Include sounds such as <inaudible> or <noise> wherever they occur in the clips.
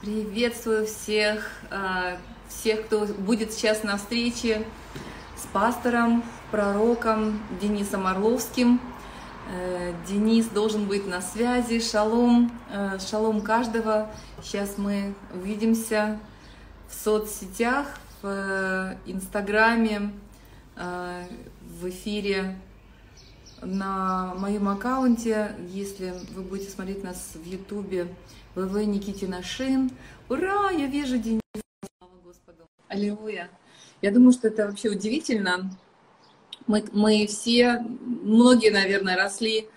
Приветствую всех, а, всех, кто будет сейчас на встрече с пастором, пророком Денисом Орловским. Э, Денис должен быть на связи. Шалом, э, шалом каждого. Сейчас мы увидимся в соцсетях, в э, Инстаграме, в эфире на моем аккаунте. Если вы будете смотреть нас в Ютубе, ВВ Никитина Шин. Ура, я вижу Денис. Слава Господу. Аллилуйя. Я думаю, что это вообще удивительно. Мы, мы все, многие, наверное, росли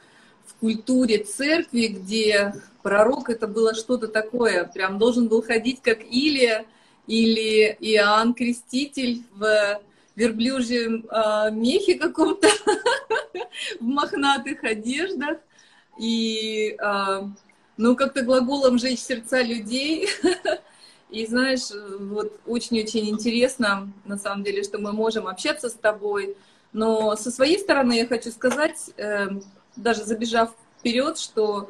в культуре церкви, где пророк это было что-то такое, прям должен был ходить как Илия или Иоанн Креститель в верблюжьем э, мехе каком-то, <laughs> в мохнатых одеждах. И э, ну, как-то глаголом «жечь сердца людей». <laughs> И знаешь, вот очень-очень интересно, на самом деле, что мы можем общаться с тобой. Но со своей стороны я хочу сказать, э, даже забежав вперед, что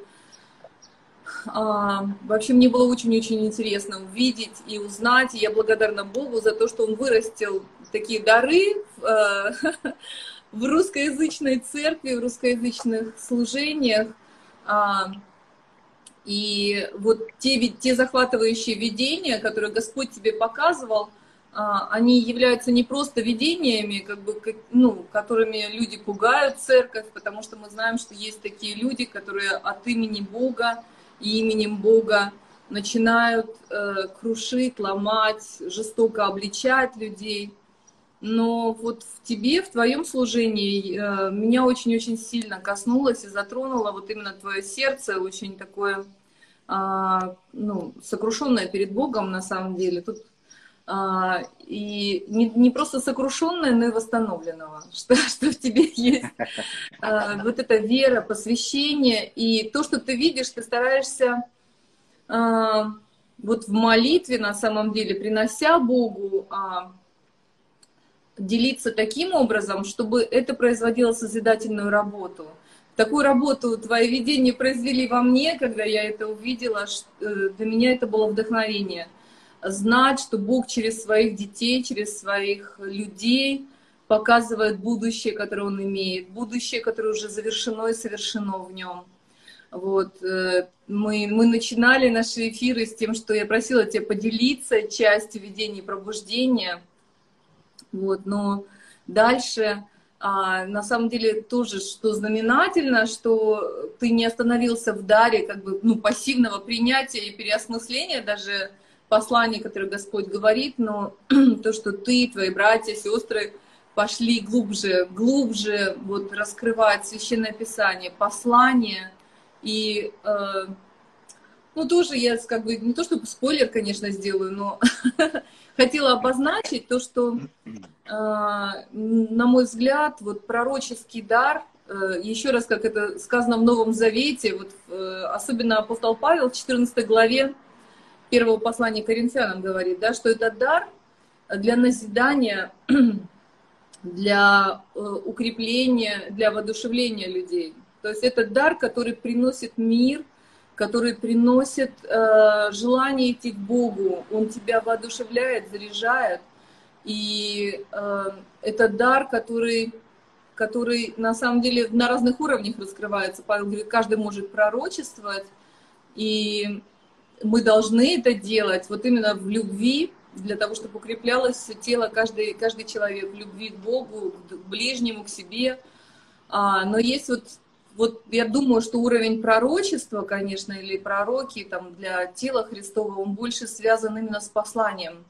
а, вообще мне было очень-очень интересно увидеть и узнать. И я благодарна Богу за то, что Он вырастил такие дары э, <laughs> в русскоязычной церкви, в русскоязычных служениях. А, и вот те, те захватывающие видения, которые Господь тебе показывал, а, они являются не просто видениями, как бы, ну, которыми люди пугают церковь, потому что мы знаем, что есть такие люди, которые от имени Бога и именем Бога начинают э, крушить, ломать, жестоко обличать людей. Но вот в тебе, в твоем служении, э, меня очень-очень сильно коснулось и затронуло вот именно твое сердце, очень такое, э, ну, сокрушенное перед Богом на самом деле. Тут э, и не, не просто сокрушенное, но и восстановленного, <laughs> что, что в тебе есть э, вот эта вера, посвящение, и то, что ты видишь, ты стараешься вот в молитве на самом деле, принося Богу, делиться таким образом, чтобы это производило созидательную работу. Такую работу твои видения произвели во мне, когда я это увидела. Э, для меня это было вдохновение. Знать, что Бог через своих детей, через своих людей показывает будущее, которое Он имеет, будущее, которое уже завершено и совершено в Нем. Вот. Э, мы, мы начинали наши эфиры с тем, что я просила тебя поделиться частью видения пробуждения – вот, но дальше а, на самом деле тоже, что знаменательно, что ты не остановился в даре как бы, ну, пассивного принятия и переосмысления даже послания, которое Господь говорит, но <clears throat> то, что ты, твои братья, сестры пошли глубже, глубже вот раскрывать Священное Писание, послание, и э, ну, тоже я как бы, не то чтобы спойлер, конечно, сделаю, но <laughs> хотела обозначить то, что, а, на мой взгляд, вот пророческий дар, э, еще раз, как это сказано в Новом Завете, вот, э, особенно апостол Павел в 14 главе первого послания Коринфянам говорит, да, что это дар для назидания, <clears throat> для э, укрепления, для воодушевления людей. То есть это дар, который приносит мир, который приносит э, желание идти к Богу. Он тебя воодушевляет, заряжает. И э, это дар, который, который на самом деле на разных уровнях раскрывается. Павел говорит, каждый может пророчествовать, и мы должны это делать вот именно в любви, для того, чтобы укреплялось тело каждый, каждый человек в любви к Богу, к ближнему, к себе. А, но есть вот вот я думаю, что уровень пророчества, конечно, или пророки там, для тела Христова, он больше связан именно с посланием.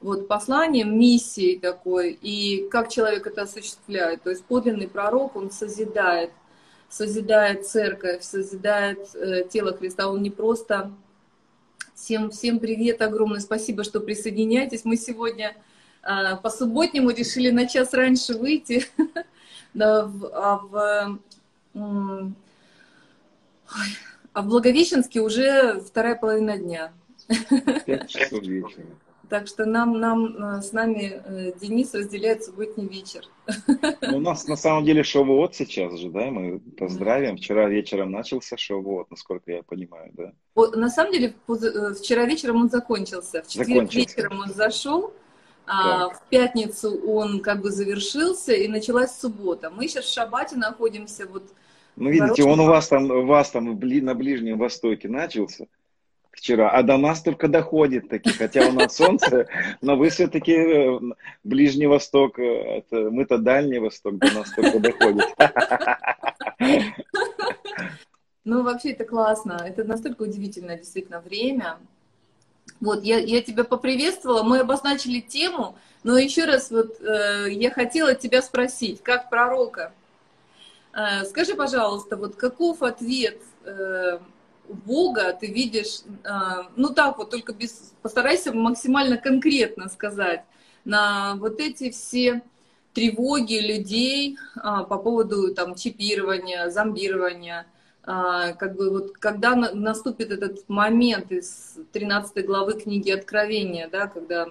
Вот посланием, миссией такой, и как человек это осуществляет. То есть подлинный пророк, он созидает, созидает церковь, созидает э, тело Христа. Он не просто... Всем, всем привет, огромное спасибо, что присоединяетесь. Мы сегодня э, по субботнему решили на час раньше выйти, <laughs> да, в, а в а в Благовещенске уже вторая половина дня. Пять часов вечера. Так что нам, нам с нами Денис разделяет субботний вечер. Ну, у нас на самом деле шоу сейчас же, да, мы поздравим. Вчера вечером начался шоу насколько я понимаю, да. На самом деле вчера вечером он закончился. В четверг вечером он зашел, а в пятницу он как бы завершился, и началась суббота. Мы сейчас в Шабате находимся. Вот, ну, видите, он у вас там, у вас там на Ближнем Востоке начался вчера, а до нас только доходит таки, хотя у нас солнце, <laughs> но вы все-таки э, Ближний Восток, э, мы-то Дальний Восток, до нас только доходит. <laughs> Ну, вообще это классно, это настолько удивительное действительно время, вот, я, я тебя поприветствовала, мы обозначили тему, но еще раз вот э, я хотела тебя спросить, как пророка. Э, скажи, пожалуйста, вот каков ответ э, Бога ты видишь, э, ну так вот, только без, постарайся максимально конкретно сказать, на вот эти все тревоги людей э, по поводу там чипирования, зомбирования, как бы вот когда наступит этот момент из 13 главы книги Откровения, да, когда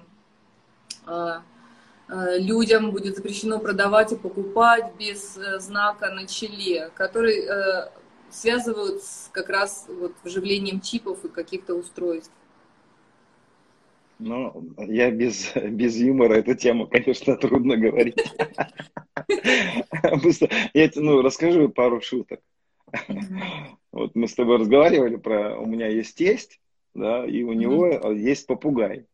а, а, людям будет запрещено продавать и покупать без э, знака на челе, который э, связывают с как раз вот вживлением чипов и каких-то устройств. Ну, я без, без юмора эту тему, конечно, трудно говорить. <laughs> Я ну, расскажу пару шуток. Вот мы с тобой разговаривали про, у меня есть тесть, да, и у него есть попугай.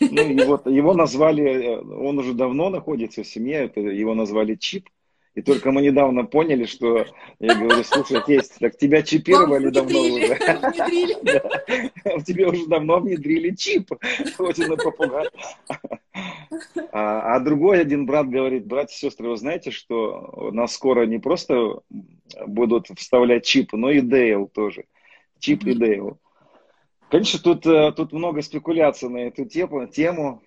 Ну, вот его назвали, э, он уже давно находится в семье, это, его назвали Чип. И только мы недавно поняли, что я говорю, слушай, тесть, так тебя чипировали давно уже. <laughs> <laughs> В тебе уже давно внедрили чип, хоть и на попугай. А, а другой один брат говорит, братья и сестры, вы знаете, что нас скоро не просто будут вставлять чип, но и Дейл тоже. Чип и Дейл. Конечно, тут, э, тут много спекуляций на эту тему. тему.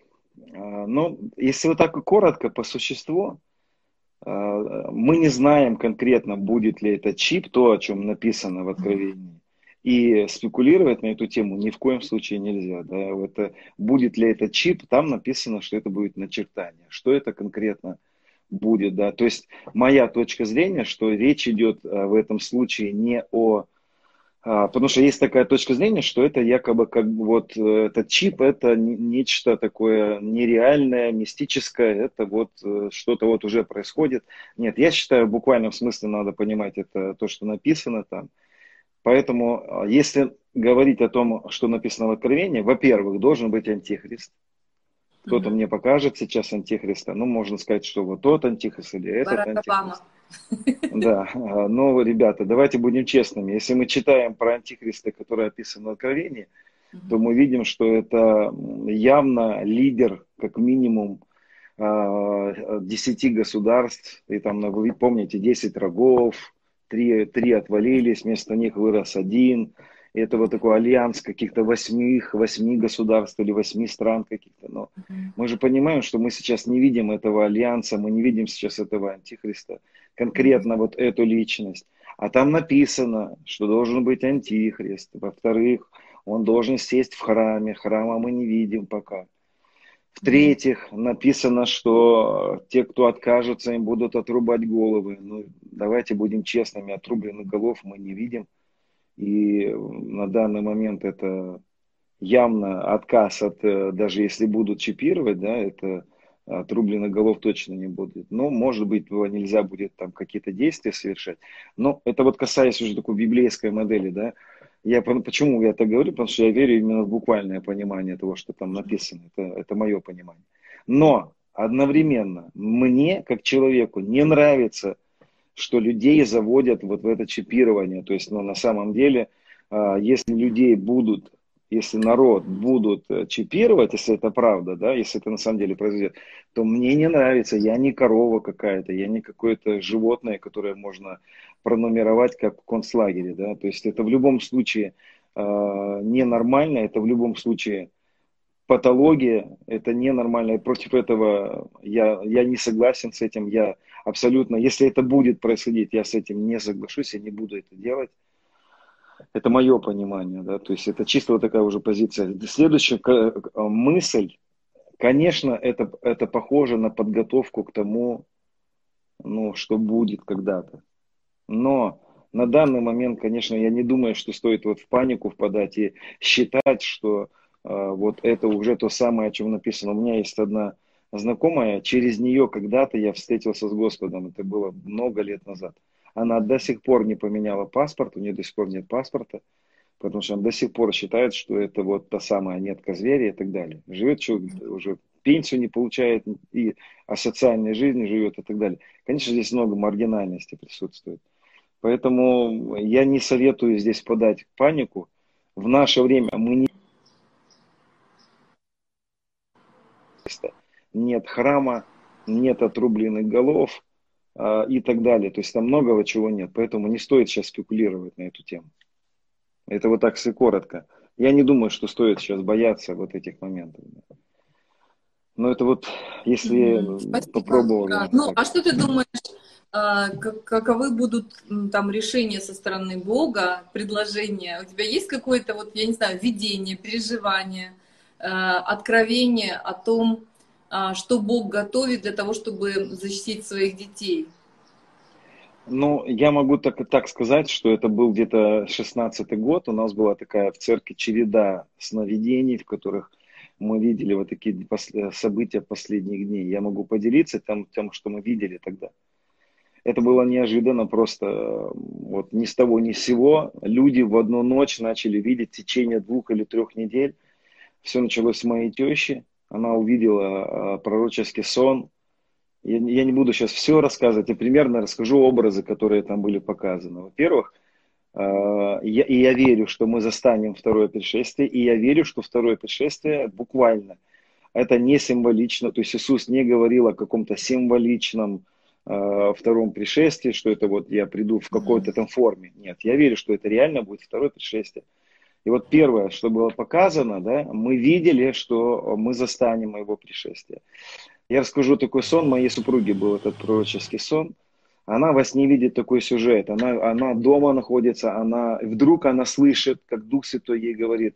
А, но если вот так коротко, по существу, мы не знаем конкретно, будет ли это чип, то, о чем написано в Откровении. И спекулировать на эту тему ни в коем случае нельзя. Да? Это, будет ли это чип, там написано, что это будет начертание. Что это конкретно будет. Да? То есть моя точка зрения, что речь идет а, в этом случае не о а, потому что есть такая точка зрения, что это якобы как бы вот э, этот чип, это нечто такое нереальное, мистическое, это вот э, что-то вот уже происходит. Нет, я считаю, буквально в смысле надо понимать это то, что написано там. Поэтому, а, если говорить о том, что написано в Откровении, во-первых, должен быть антихрист. Кто-то mm-hmm. мне покажет сейчас антихриста. Ну, можно сказать, что вот тот антихрист или этот Барак антихрист. Обама. Да, а, но, ребята, давайте будем честными. Если мы читаем про антихриста, который описан в Откровении, то мы видим, что это явно лидер, как минимум, а, десяти государств. И там, вы помните, 10 рогов, три, три отвалились, вместо них вырос один – это вот такой альянс каких-то восьми, восьми государств или восьми стран каких-то. Но mm-hmm. мы же понимаем, что мы сейчас не видим этого альянса, мы не видим сейчас этого антихриста, конкретно mm-hmm. вот эту личность. А там написано, что должен быть антихрист. Во-вторых, он должен сесть в храме. Храма мы не видим пока. В-третьих, написано, что те, кто откажется, им будут отрубать головы. Ну, давайте будем честными, отрубленных голов мы не видим. И на данный момент это явно отказ от, э, даже если будут чипировать, да, это отрубленных голов точно не будет. Но, может быть, нельзя будет там какие-то действия совершать. Но это вот касаясь уже такой библейской модели, да. Я, почему я это говорю? Потому что я верю именно в буквальное понимание того, что там написано. Это, это мое понимание. Но одновременно мне, как человеку, не нравится что людей заводят вот в это чипирование. То есть, ну, на самом деле, а, если людей будут, если народ будут э, чипировать, если это правда, да, если это на самом деле произойдет, то мне не нравится, я не корова какая-то, я не какое-то животное, которое можно пронумеровать как в концлагере, да, то есть это в любом случае э, ненормально, это в любом случае патология, это ненормально, и против этого я, я не согласен с этим, я абсолютно, если это будет происходить, я с этим не соглашусь, я не буду это делать. Это мое понимание, да, то есть это чисто вот такая уже позиция. Следующая мысль, Конечно, это, это похоже на подготовку к тому, ну, что будет когда-то. Но на данный момент, конечно, я не думаю, что стоит вот в панику впадать и считать, что э, вот это уже то самое, о чем написано. У меня есть одна знакомая, через нее когда-то я встретился с Господом, это было много лет назад. Она до сих пор не поменяла паспорт, у нее до сих пор нет паспорта, потому что она до сих пор считает, что это вот та самая нетка зверя и так далее. Живет человек уже пенсию не получает, и о социальной жизни живет и так далее. Конечно, здесь много маргинальности присутствует. Поэтому я не советую здесь подать панику. В наше время мы не нет храма, нет отрубленных голов э, и так далее. То есть там многого чего нет. Поэтому не стоит сейчас спекулировать на эту тему. Это вот так все коротко. Я не думаю, что стоит сейчас бояться вот этих моментов. Но это вот, если mm-hmm. попробовать. Да. Ну, а что ты думаешь, а, каковы будут там решения со стороны Бога, предложения? У тебя есть какое-то, вот, я не знаю, видение, переживание, откровение о том, а, что Бог готовит для того, чтобы защитить своих детей? Ну, я могу так, так сказать, что это был где-то 16-й год. У нас была такая в церкви череда сновидений, в которых мы видели вот такие события последних дней. Я могу поделиться тем, тем, что мы видели тогда. Это было неожиданно, просто вот ни с того ни с сего. Люди в одну ночь начали видеть в течение двух или трех недель. Все началось с моей тещи она увидела а, пророческий сон. Я, я не буду сейчас все рассказывать, я примерно расскажу образы, которые там были показаны. Во-первых, а, я, и я верю, что мы застанем второе пришествие, и я верю, что второе пришествие буквально. Это не символично, то есть Иисус не говорил о каком-то символичном э, втором пришествии, что это вот я приду в какой-то там форме. Нет, я верю, что это реально будет второе пришествие. И вот первое, что было показано, да, мы видели, что мы застанем его пришествие. Я расскажу такой сон, моей супруги был этот пророческий сон. Она во сне видит такой сюжет. Она, она дома находится, она, вдруг она слышит, как Дух Святой ей говорит,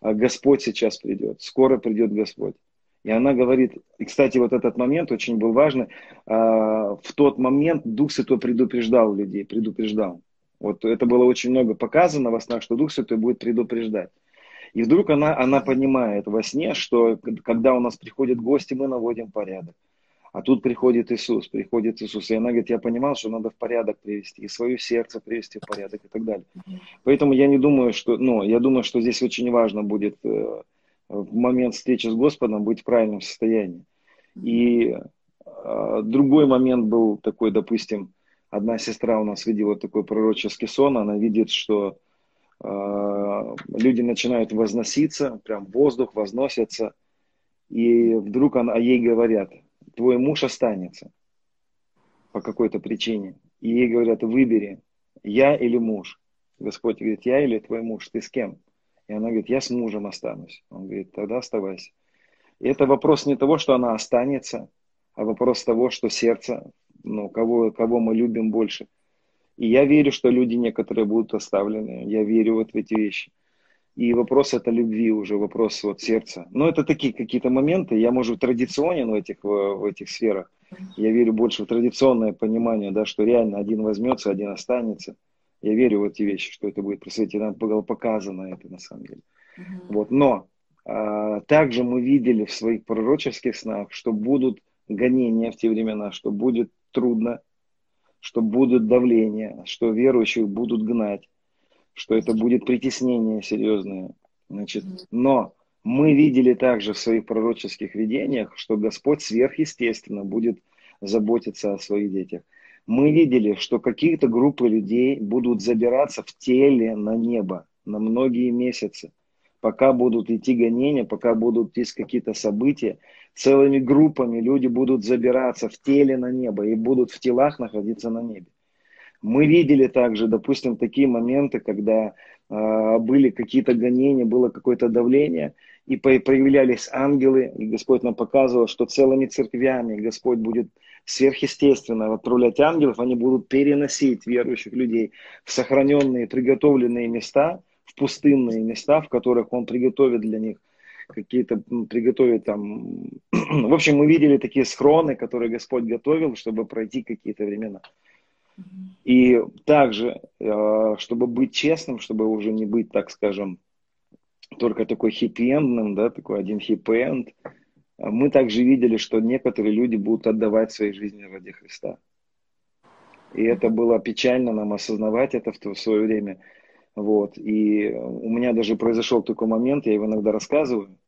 «А Господь сейчас придет, скоро придет Господь. И она говорит, и, кстати, вот этот момент очень был важный, а, в тот момент Дух Святой предупреждал людей, предупреждал. Вот это было очень много показано во снах, что Дух Святой будет предупреждать. И вдруг она, она понимает во сне, что когда у нас приходят гости, мы наводим порядок. А тут приходит Иисус, приходит Иисус. И она говорит, я понимал, что надо в порядок привести, и свое сердце привести в порядок и так далее. Поэтому я не думаю, что, ну, я думаю, что здесь очень важно будет э, в момент встречи с Господом быть в правильном состоянии. И э, другой момент был такой, допустим, одна сестра у нас видела такой пророческий сон, она видит, что э, люди начинают возноситься, прям воздух возносится, и вдруг она, ей говорят, твой муж останется по какой-то причине. И ей говорят, выбери, я или муж. Господь говорит, я или твой муж, ты с кем? И она говорит, я с мужем останусь. Он говорит, тогда оставайся. И это вопрос не того, что она останется, а вопрос того, что сердце ну, кого, кого мы любим больше. И я верю, что люди некоторые будут оставлены. Я верю вот в эти вещи. И вопрос это любви уже, вопрос вот сердца. Но это такие какие-то моменты. Я, может, традиционен в этих, в этих сферах. Я верю больше в традиционное понимание, да, что реально один возьмется, один останется. Я верю в эти вещи, что это будет происходить. И нам было показано это на самом деле. Uh-huh. Вот. Но а, также мы видели в своих пророческих снах, что будут гонения в те времена, что будет трудно, что будут давления, что верующих будут гнать, что это будет притеснение серьезное. Значит, но мы видели также в своих пророческих видениях, что Господь сверхъестественно будет заботиться о своих детях. Мы видели, что какие-то группы людей будут забираться в теле на небо на многие месяцы пока будут идти гонения, пока будут идти какие-то события, целыми группами люди будут забираться в теле на небо и будут в телах находиться на небе. Мы видели также, допустим, такие моменты, когда э, были какие-то гонения, было какое-то давление, и проявлялись ангелы, и Господь нам показывал, что целыми церквями Господь будет сверхъестественно отправлять ангелов, они будут переносить верующих людей в сохраненные, приготовленные места – в пустынные места, в которых Он приготовит для них какие-то приготовить там. <clears throat> В общем, мы видели такие схроны, которые Господь готовил, чтобы пройти какие-то времена. И также, э, чтобы быть честным, чтобы уже не быть, так скажем, только такой хиппи да, такой один хиппи-энд, мы также видели, что некоторые люди будут отдавать свои жизни ради Христа. И это было печально нам осознавать это в свое время. Вот. И у меня даже произошел такой момент, я его иногда рассказываю.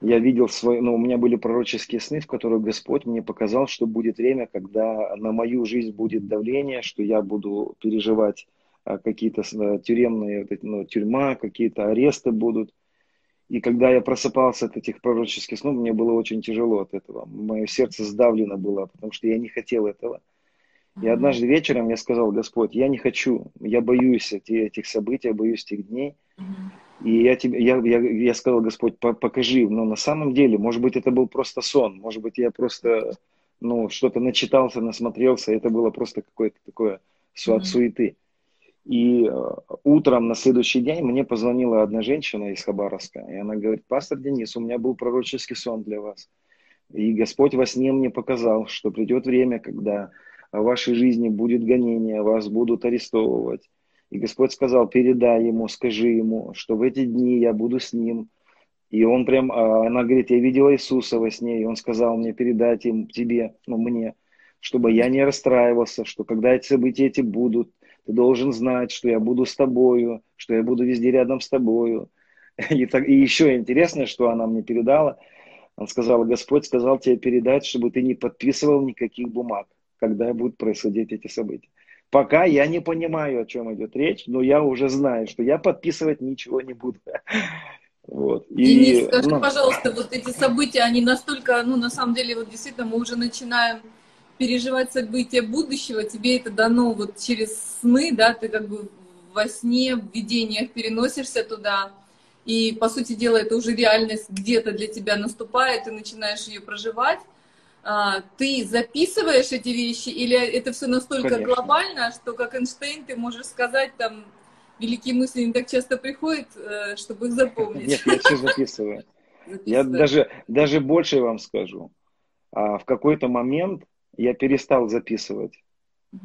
Я видел свои, ну, у меня были пророческие сны, в которых Господь мне показал, что будет время, когда на мою жизнь будет давление, что я буду переживать а, какие-то а, тюремные, ну, тюрьма, какие-то аресты будут. И когда я просыпался от этих пророческих снов, мне было очень тяжело от этого. Мое сердце сдавлено было, потому что я не хотел этого. И однажды вечером я сказал, Господь, я не хочу, я боюсь этих событий, я боюсь этих дней. И я, тебе, я, я, я сказал, Господь, покажи, но на самом деле, может быть, это был просто сон, может быть, я просто ну, что-то начитался, насмотрелся, это было просто какое-то такое от суеты. И э, утром на следующий день мне позвонила одна женщина из Хабаровска, и она говорит, пастор Денис, у меня был пророческий сон для вас. И Господь во сне мне показал, что придет время, когда в вашей жизни будет гонение, вас будут арестовывать. И Господь сказал, передай ему, скажи ему, что в эти дни я буду с ним. И он прям, а, она говорит, я видела Иисуса во сне, и он сказал мне передать им, тебе, ну мне, чтобы я не расстраивался, что когда эти события эти будут, ты должен знать, что я буду с тобою, что я буду везде рядом с тобою. И, так, и еще интересно, что она мне передала. Она сказала, Господь сказал тебе передать, чтобы ты не подписывал никаких бумаг когда будут происходить эти события. Пока я не понимаю, о чем идет речь, но я уже знаю, что я подписывать ничего не буду. <laughs> Вот. И, Денис, скажи, ну, пожалуйста, вот эти события, они настолько, ну, на самом деле, вот действительно, мы уже начинаем переживать события будущего, тебе это дано вот через сны, да, ты как бы во сне, в видениях переносишься туда, и, по сути дела, это уже реальность где-то для тебя наступает, ты начинаешь ее проживать, а, ты записываешь эти вещи, или это все настолько Конечно. глобально, что как Эйнштейн ты можешь сказать там великие мысли не так часто приходят, э, чтобы их запомнить. Нет, я все записываю. Я даже, даже больше вам скажу. А в какой-то момент я перестал записывать.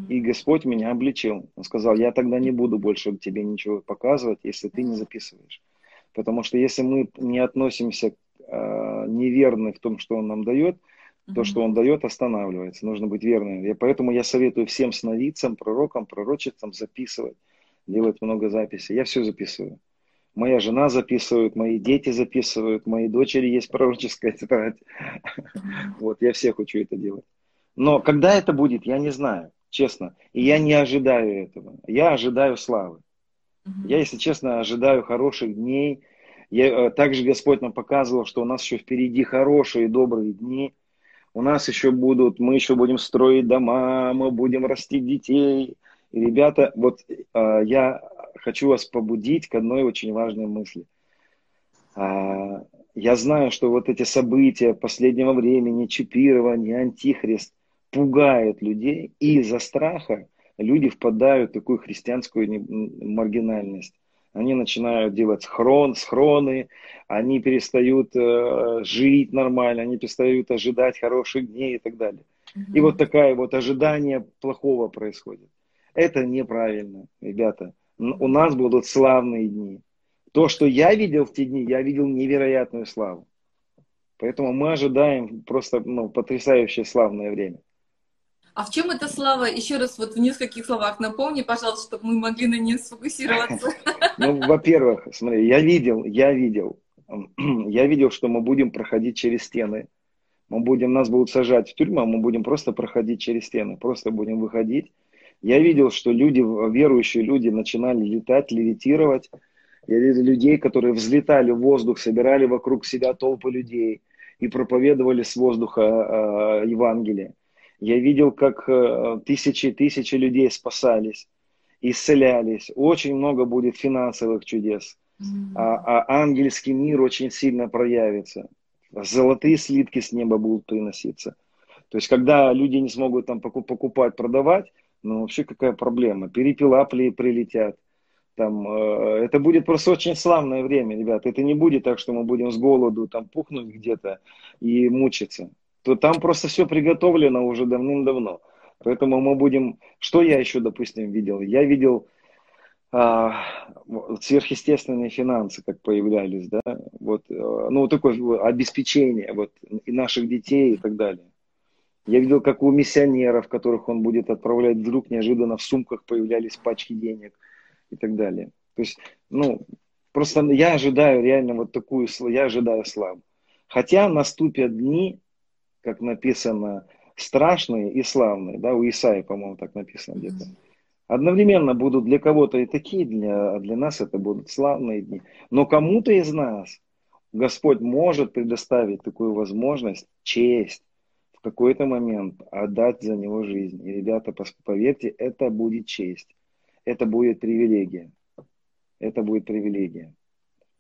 И Господь меня обличил. Он сказал, я тогда не буду больше тебе ничего показывать, если ты не записываешь. Потому что если мы не относимся э, неверны в том, что Он нам дает, то, что он дает, останавливается. Нужно быть верным. И поэтому я советую всем сновидцам, пророкам, пророчицам записывать, делать много записей. Я все записываю. Моя жена записывает, мои дети записывают, мои дочери есть пророческая тетрадь. Вот, я всех учу это делать. Но когда это будет, я не знаю, честно. И я не ожидаю этого. Я ожидаю славы. Я, если честно, ожидаю хороших дней. Я, э, также Господь нам показывал, что у нас еще впереди хорошие, добрые дни у нас еще будут, мы еще будем строить дома, мы будем растить детей. И, ребята, вот э, я хочу вас побудить к одной очень важной мысли. Э, я знаю, что вот эти события последнего времени, чипирование, антихрист, пугают людей, и из-за страха люди впадают в такую христианскую маргинальность они начинают делать хрон, схроны, они перестают э, жить нормально, они перестают ожидать хороших дней и так далее. Mm-hmm. И вот такое вот ожидание плохого происходит. Это неправильно, ребята. У нас будут славные дни. То, что я видел в те дни, я видел невероятную славу. Поэтому мы ожидаем просто ну, потрясающее славное время. А в чем эта слава? Еще раз вот в нескольких словах напомни, пожалуйста, чтобы мы могли на ней сфокусироваться. <laughs> Ну, во-первых, смотри, я видел, я видел, <clears throat> я видел, что мы будем проходить через стены. Мы будем, нас будут сажать в тюрьму, а мы будем просто проходить через стены, просто будем выходить. Я видел, что люди, верующие люди начинали летать, левитировать. Я видел людей, которые взлетали в воздух, собирали вокруг себя толпы людей и проповедовали с воздуха э, Евангелие. Я видел, как э, тысячи и тысячи людей спасались, исцелялись. Очень много будет финансовых чудес. Mm-hmm. А, а ангельский мир очень сильно проявится. Золотые слитки с неба будут приноситься. То есть, когда люди не смогут там покупать, продавать, ну вообще какая проблема? Перепела прилетят, Там, э, это будет просто очень славное время, ребят. Это не будет так, что мы будем с голоду там пухнуть где-то и мучиться. То там просто все приготовлено уже давным-давно. Поэтому мы будем... Что я еще, допустим, видел? Я видел а, сверхъестественные финансы, как появлялись, да, вот, э, ну, такое обеспечение вот, и наших детей и так далее. Я видел, как у миссионеров, которых он будет отправлять, вдруг неожиданно в сумках появлялись пачки денег и так далее. То есть, ну, просто я ожидаю реально вот такую, я ожидаю славу. Хотя наступят дни, как написано, страшные и славные, да, у Исаи, по-моему, так написано где-то. Одновременно будут для кого-то и такие дни, а для нас это будут славные дни. Но кому-то из нас Господь может предоставить такую возможность, честь, в какой-то момент отдать за него жизнь. И, ребята, поверьте, это будет честь это будет привилегия. Это будет привилегия.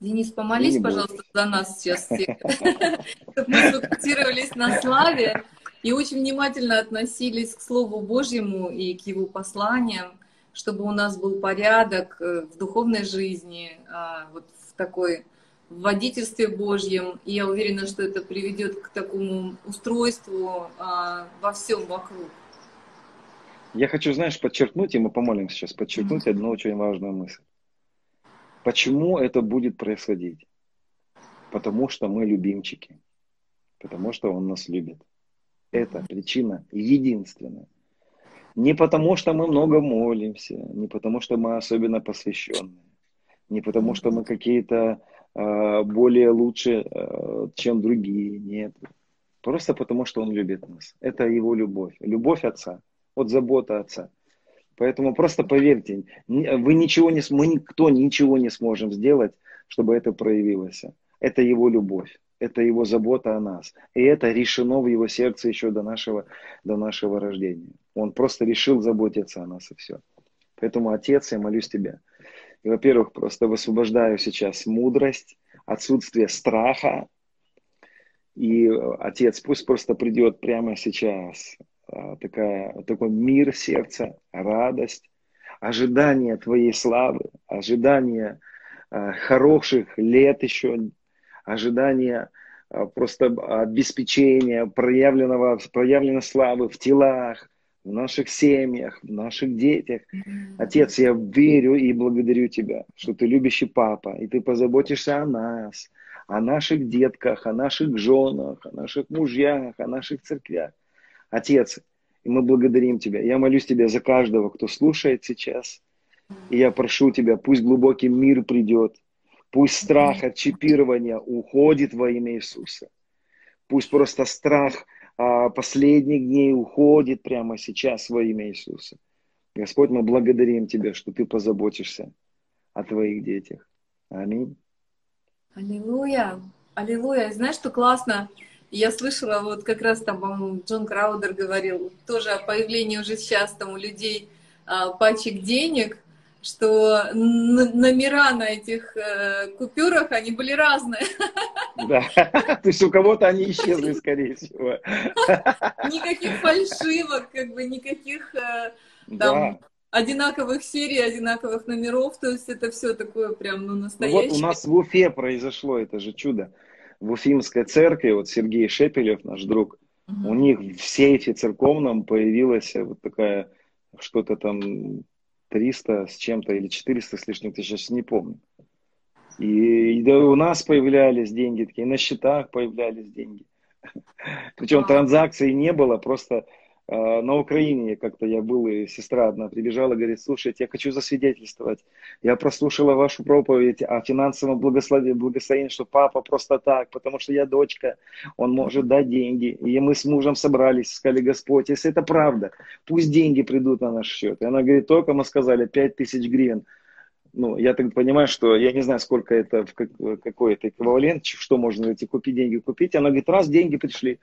Денис, помолись, пожалуйста, за нас сейчас всех, <laughs> чтобы мы сфокусировались на славе и очень внимательно относились к Слову Божьему и к Его посланиям, чтобы у нас был порядок э, в духовной жизни, а, вот в такой в водительстве Божьем. И я уверена, что это приведет к такому устройству а, во всем вокруг. Я хочу, знаешь, подчеркнуть, и мы помолимся сейчас, подчеркнуть одну очень важную мысль. Почему это будет происходить? Потому что мы любимчики. Потому что Он нас любит. Это причина единственная. Не потому, что мы много молимся, не потому, что мы особенно посвященные, не потому, что мы какие-то э, более лучше, э, чем другие. Нет. Просто потому, что Он любит нас. Это Его любовь. Любовь Отца – от заботы отца. Поэтому просто поверьте, вы ничего не, мы никто ничего не сможем сделать, чтобы это проявилось. Это его любовь, это его забота о нас. И это решено в его сердце еще до нашего, до нашего рождения. Он просто решил заботиться о нас и все. Поэтому, Отец, я молюсь Тебя. И, во-первых, просто высвобождаю сейчас мудрость, отсутствие страха. И, Отец, пусть просто придет прямо сейчас такая, такой мир сердца, радость, ожидание Твоей славы, ожидание а, хороших лет еще, ожидание а, просто обеспечения проявленного, проявленной славы в телах, в наших семьях, в наших детях. Отец, я верю и благодарю Тебя, что Ты любящий папа, и Ты позаботишься о нас, о наших детках, о наших женах, о наших мужьях, о наших церквях. Отец, и мы благодарим Тебя. Я молюсь Тебя за каждого, кто слушает сейчас. И я прошу Тебя, пусть глубокий мир придет. Пусть страх от чипирования уходит во имя Иисуса. Пусть просто страх а, последних дней уходит прямо сейчас во имя Иисуса. Господь, мы благодарим Тебя, что Ты позаботишься о Твоих детях. Аминь. Аллилуйя. Аллилуйя. Знаешь, что классно? Я слышала, вот как раз там, по-моему, Джон Краудер говорил тоже о появлении уже сейчас там у людей а, пачек денег, что номера на этих э, купюрах, они были разные. Да, <laughs> то есть у кого-то они исчезли, скорее всего. <laughs> Никаких фальшивок, как бы никаких э, там одинаковых серий, одинаковых номеров, то есть это все такое прям, ну, настоящее. Ну, вот у нас в Уфе произошло это же чудо в Уфимской церкви, вот Сергей Шепелев, наш друг, угу. у них в сейфе церковном появилась вот такая, что-то там 300 с чем-то или 400 с лишним, я сейчас не помню. И, и да, у нас появлялись деньги такие, на счетах появлялись деньги. <laughs> Причем транзакций не было, просто на Украине как-то я был, и сестра одна прибежала, говорит, слушайте, я хочу засвидетельствовать. Я прослушала вашу проповедь о финансовом благословении, благословении, что папа просто так, потому что я дочка, он может дать деньги. И мы с мужем собрались, сказали, Господь, если это правда, пусть деньги придут на наш счет. И она говорит, только мы сказали 5 тысяч гривен. Ну, я так понимаю, что я не знаю, сколько это, какой это эквивалент, что можно эти купить деньги купить. Она говорит, раз деньги пришли,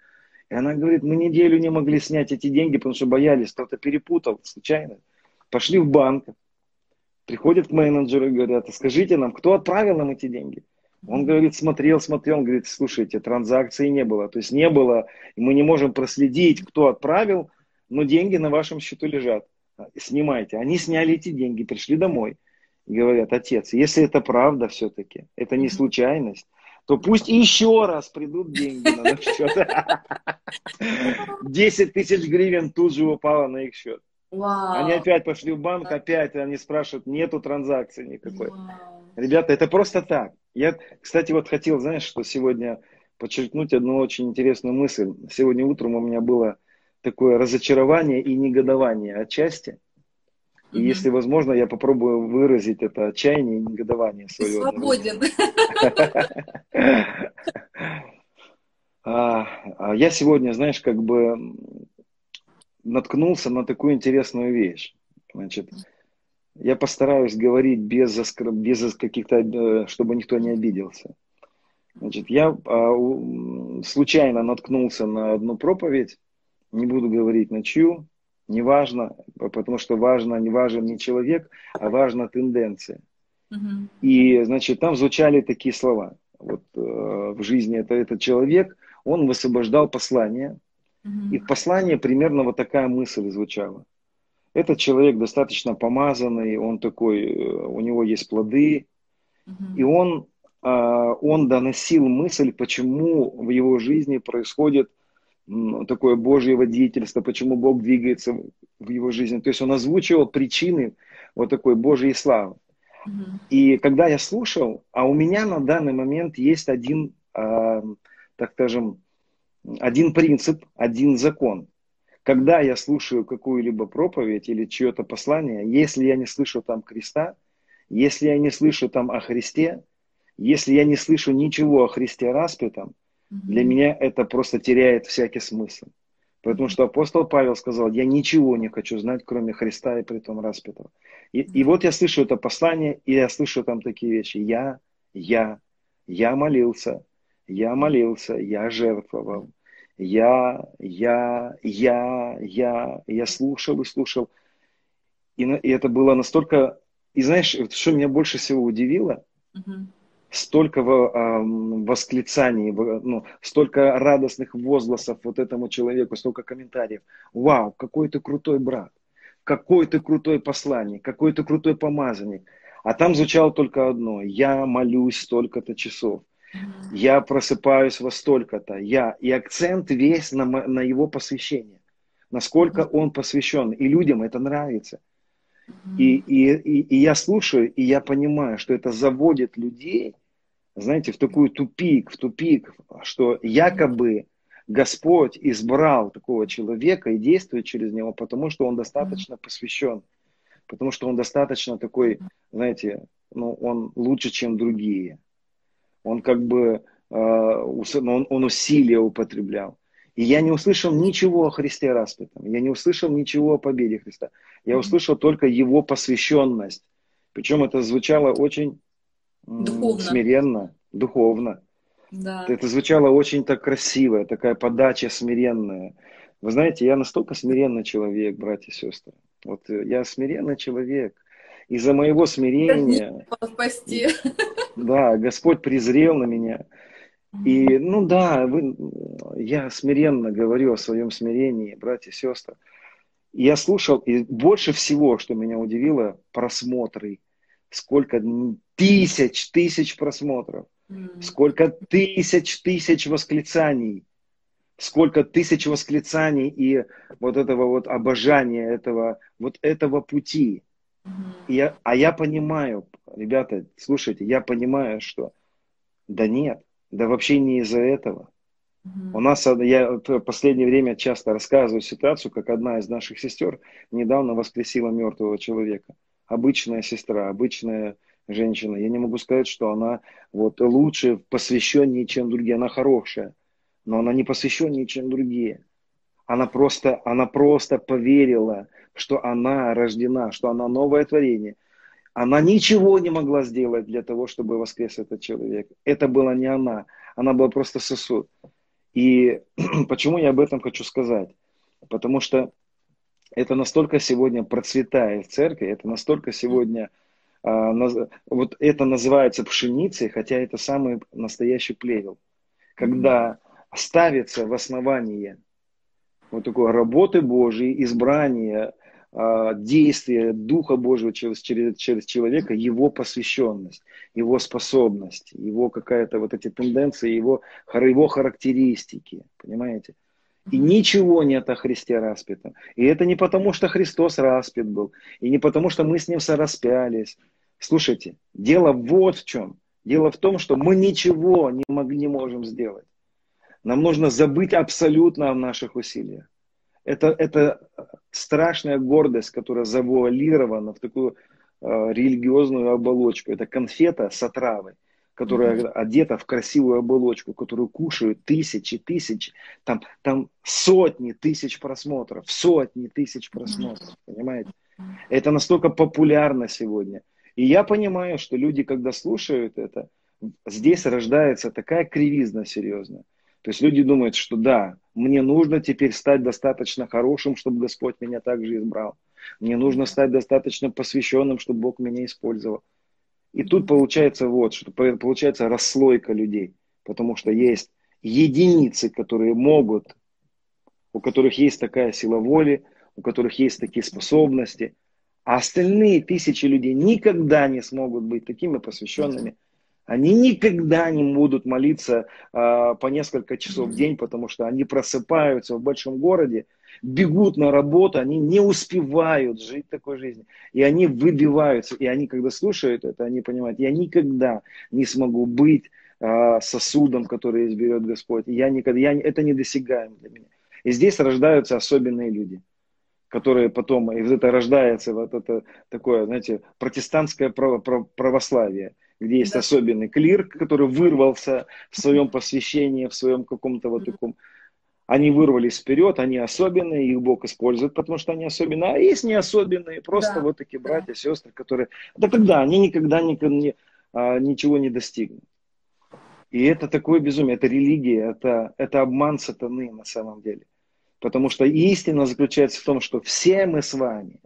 и она говорит, мы неделю не могли снять эти деньги, потому что боялись, кто-то перепутал случайно. Пошли в банк, приходят к менеджеру и говорят, «А скажите нам, кто отправил нам эти деньги? Он говорит, смотрел, смотрел, он говорит, слушайте, транзакции не было. То есть не было, и мы не можем проследить, кто отправил, но деньги на вашем счету лежат. Снимайте. Они сняли эти деньги, пришли домой. говорят, отец, если это правда все-таки, это не случайность, то пусть еще раз придут деньги на наш счет. 10 тысяч гривен тут же упало на их счет. Вау. Они опять пошли в банк, опять они спрашивают, нету транзакции никакой. Вау. Ребята, это просто так. Я, кстати, вот хотел, знаешь, что сегодня подчеркнуть одну очень интересную мысль. Сегодня утром у меня было такое разочарование и негодование отчасти. И mm-hmm. если возможно, я попробую выразить это отчаяние и негодование свое. Ты свободен. <laughs> А, а я сегодня, знаешь, как бы наткнулся на такую интересную вещь. Значит, я постараюсь говорить без, без каких-то, э, чтобы никто не обиделся. Значит, я а, случайно наткнулся на одну проповедь, не буду говорить на чью, неважно, потому что важно, не важен не человек, а важна тенденция. Uh-huh. И, значит, там звучали такие слова. Вот э, в жизни это этот человек, он высвобождал послание, uh-huh. и в послании примерно вот такая мысль звучала. Этот человек достаточно помазанный, он такой, э, у него есть плоды, uh-huh. и он, э, он доносил мысль, почему в его жизни происходит такое Божье водительство, почему Бог двигается в его жизни. То есть он озвучивал причины вот такой Божьей славы. Mm-hmm. И когда я слушал, а у меня на данный момент есть один, э, так скажем, один принцип, один закон. Когда я слушаю какую-либо проповедь или чье-то послание, если я не слышу там креста, если я не слышу там о Христе, если я не слышу ничего о Христе распятом, для меня это просто теряет всякий смысл. Потому что апостол Павел сказал, я ничего не хочу знать, кроме Христа и притом распятого. И, и вот я слышу это послание, и я слышу там такие вещи. Я, я, я молился, я молился, я жертвовал. Я, я, я, я, я слушал и слушал. И, и это было настолько... И знаешь, что меня больше всего удивило? Uh-huh столько восклицаний, ну, столько радостных возгласов вот этому человеку, столько комментариев. Вау, какой ты крутой брат, какой ты крутой посланник, какой ты крутой помазанник. А там звучало только одно. Я молюсь столько-то часов. Я просыпаюсь во столько-то. Я. И акцент весь на, на его посвящение. Насколько он посвящен. И людям это нравится. И, и, и, и я слушаю, и я понимаю, что это заводит людей знаете, в такой тупик, в тупик, что якобы Господь избрал такого человека и действует через него, потому что он достаточно посвящен, потому что он достаточно такой, знаете, ну, он лучше, чем другие. Он как бы, э, он, он усилия употреблял. И я не услышал ничего о Христе распятом. Я не услышал ничего о победе Христа. Я услышал только его посвященность. Причем это звучало очень Духовно. смиренно, духовно. Да. Это звучало очень так красиво, такая подача смиренная. Вы знаете, я настолько смиренный человек, братья и сестры. Вот э, я смиренный человек. Из-за моего смирения... Спасти. Да, Господь презрел на меня. И, ну да, вы, я смиренно говорю о своем смирении, братья и сестры. Я слушал, и больше всего, что меня удивило, просмотры. Сколько тысяч, тысяч просмотров, mm. сколько тысяч, тысяч восклицаний, сколько тысяч восклицаний и вот этого вот обожания, этого, вот этого пути. Mm-hmm. я, а я понимаю, ребята, слушайте, я понимаю, что да нет, да вообще не из-за этого. Mm-hmm. У нас, я в последнее время часто рассказываю ситуацию, как одна из наших сестер недавно воскресила мертвого человека. Обычная сестра, обычная женщина. Я не могу сказать, что она вот лучше посвященнее, чем другие. Она хорошая, но она не посвященнее, чем другие. Она просто, она просто поверила, что она рождена, что она новое творение. Она ничего не могла сделать для того, чтобы воскрес этот человек. Это была не она. Она была просто сосуд. И <clears throat> почему я об этом хочу сказать? Потому что это настолько сегодня процветает в церкви, это настолько сегодня а, вот это называется пшеницей, хотя это самый настоящий плевел. Когда ставится в основании вот такой работы Божьей, избрания, а, действие Духа Божьего через, через, через человека, его посвященность, его способность, его какая-то вот эти тенденции, его, его характеристики, понимаете? И ничего нет о Христе распятом. И это не потому, что Христос распят был, и не потому, что мы с Ним сораспялись. Слушайте, дело вот в чем. Дело в том, что мы ничего не, могли, не можем сделать. Нам нужно забыть абсолютно о наших усилиях. Это, это страшная гордость, которая завуалирована в такую э, религиозную оболочку. Это конфета с отравой, которая mm-hmm. одета в красивую оболочку, которую кушают тысячи, тысячи, там, там сотни тысяч просмотров, сотни тысяч просмотров, mm-hmm. понимаете? Это настолько популярно сегодня. И я понимаю, что люди, когда слушают это, здесь рождается такая кривизна серьезная. То есть люди думают, что да, мне нужно теперь стать достаточно хорошим, чтобы Господь меня также избрал. Мне нужно стать достаточно посвященным, чтобы Бог меня использовал. И тут получается вот, что получается расслойка людей, потому что есть единицы, которые могут, у которых есть такая сила воли, у которых есть такие способности, а остальные тысячи людей никогда не смогут быть такими посвященными, они никогда не будут молиться э, по несколько часов в день, потому что они просыпаются в большом городе, бегут на работу, они не успевают жить такой жизнью. И они выбиваются. И они, когда слушают это, они понимают, я никогда не смогу быть э, сосудом, который изберет Господь. Я никогда, я, это недосягаемо для меня. И здесь рождаются особенные люди которые потом, и вот это рождается вот это такое, знаете, протестантское право, православие, где есть да. особенный клир, который вырвался в своем посвящении, в своем каком-то вот таком. Они вырвались вперед, они особенные, их Бог использует, потому что они особенные. А есть не особенные, просто да. вот такие братья, сестры, которые... Да когда? Они никогда, никогда не, а, ничего не достигнут. И это такое безумие, это религия, это, это обман сатаны на самом деле. Потому что истина заключается в том, что все мы с вами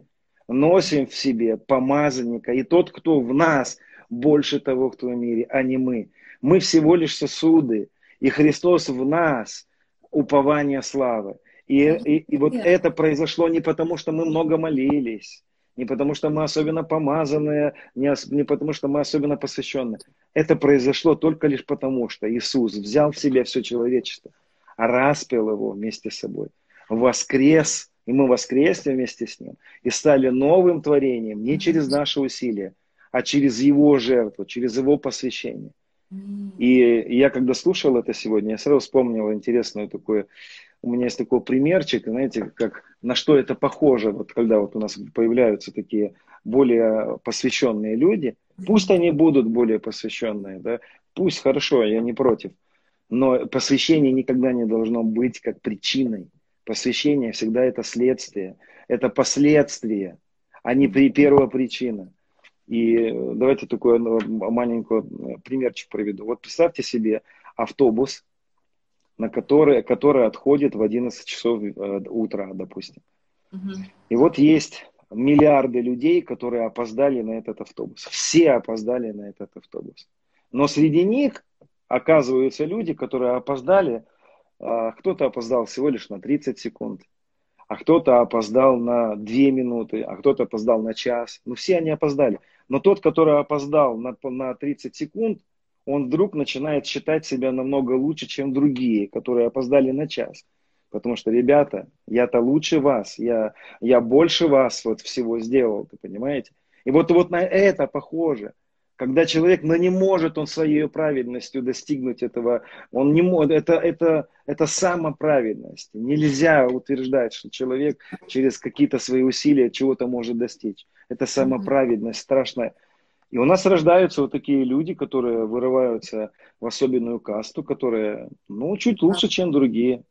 носим в себе помазанника, и тот, кто в нас – больше того, кто в мире, а не мы. Мы всего лишь сосуды, и Христос в нас упование славы. И, и, и вот это произошло не потому, что мы много молились, не потому, что мы особенно помазанные, не, не потому, что мы особенно посвященные. Это произошло только лишь потому, что Иисус взял в себе все человечество, распил его вместе с собой, воскрес, и мы воскресли вместе с Ним, и стали новым творением не через наши усилия, а через его жертву, через его посвящение. И я когда слушал это сегодня, я сразу вспомнил интересную такую, у меня есть такой примерчик, знаете, как на что это похоже, вот когда вот у нас появляются такие более посвященные люди, пусть они будут более посвященные, да, пусть хорошо, я не против, но посвящение никогда не должно быть как причиной. Посвящение всегда это следствие, это последствие, а не при первая причина. И давайте такой ну, маленький э, примерчик проведу. Вот представьте себе автобус, на который, который отходит в 11 часов э, утра, допустим. Угу. И вот есть миллиарды людей, которые опоздали на этот автобус. Все опоздали на этот автобус. Но среди них оказываются люди, которые опоздали, а, кто-то опоздал всего лишь на 30 секунд, а кто-то опоздал на 2 минуты, а кто-то опоздал на час. Но все они опоздали. Но тот, который опоздал на, на 30 секунд, он вдруг начинает считать себя намного лучше, чем другие, которые опоздали на час. Потому что, ребята, я-то лучше вас, я, я больше вас вот всего сделал, ты понимаете? И вот, вот на это похоже – когда человек, но не может он своей праведностью достигнуть этого, он не может, это, это, это самоправедность. Нельзя утверждать, что человек через какие-то свои усилия чего-то может достичь. Это самоправедность страшная. И у нас рождаются вот такие люди, которые вырываются в особенную касту, которые, ну, чуть лучше, чем другие.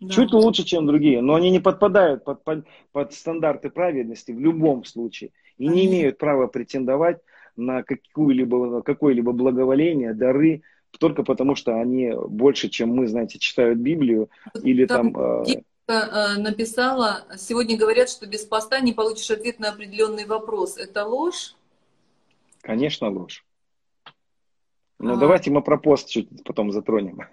Да. Чуть лучше, чем другие, но они не подпадают под, под, под стандарты праведности в любом случае и не имеют права претендовать на какую-либо, какое-либо благоволение, дары, только потому что они больше, чем мы, знаете, читают Библию или там... там э, написала, сегодня говорят, что без поста не получишь ответ на определенный вопрос. Это ложь? Конечно, ложь. Ну, а... давайте мы про пост чуть потом затронем. <laughs>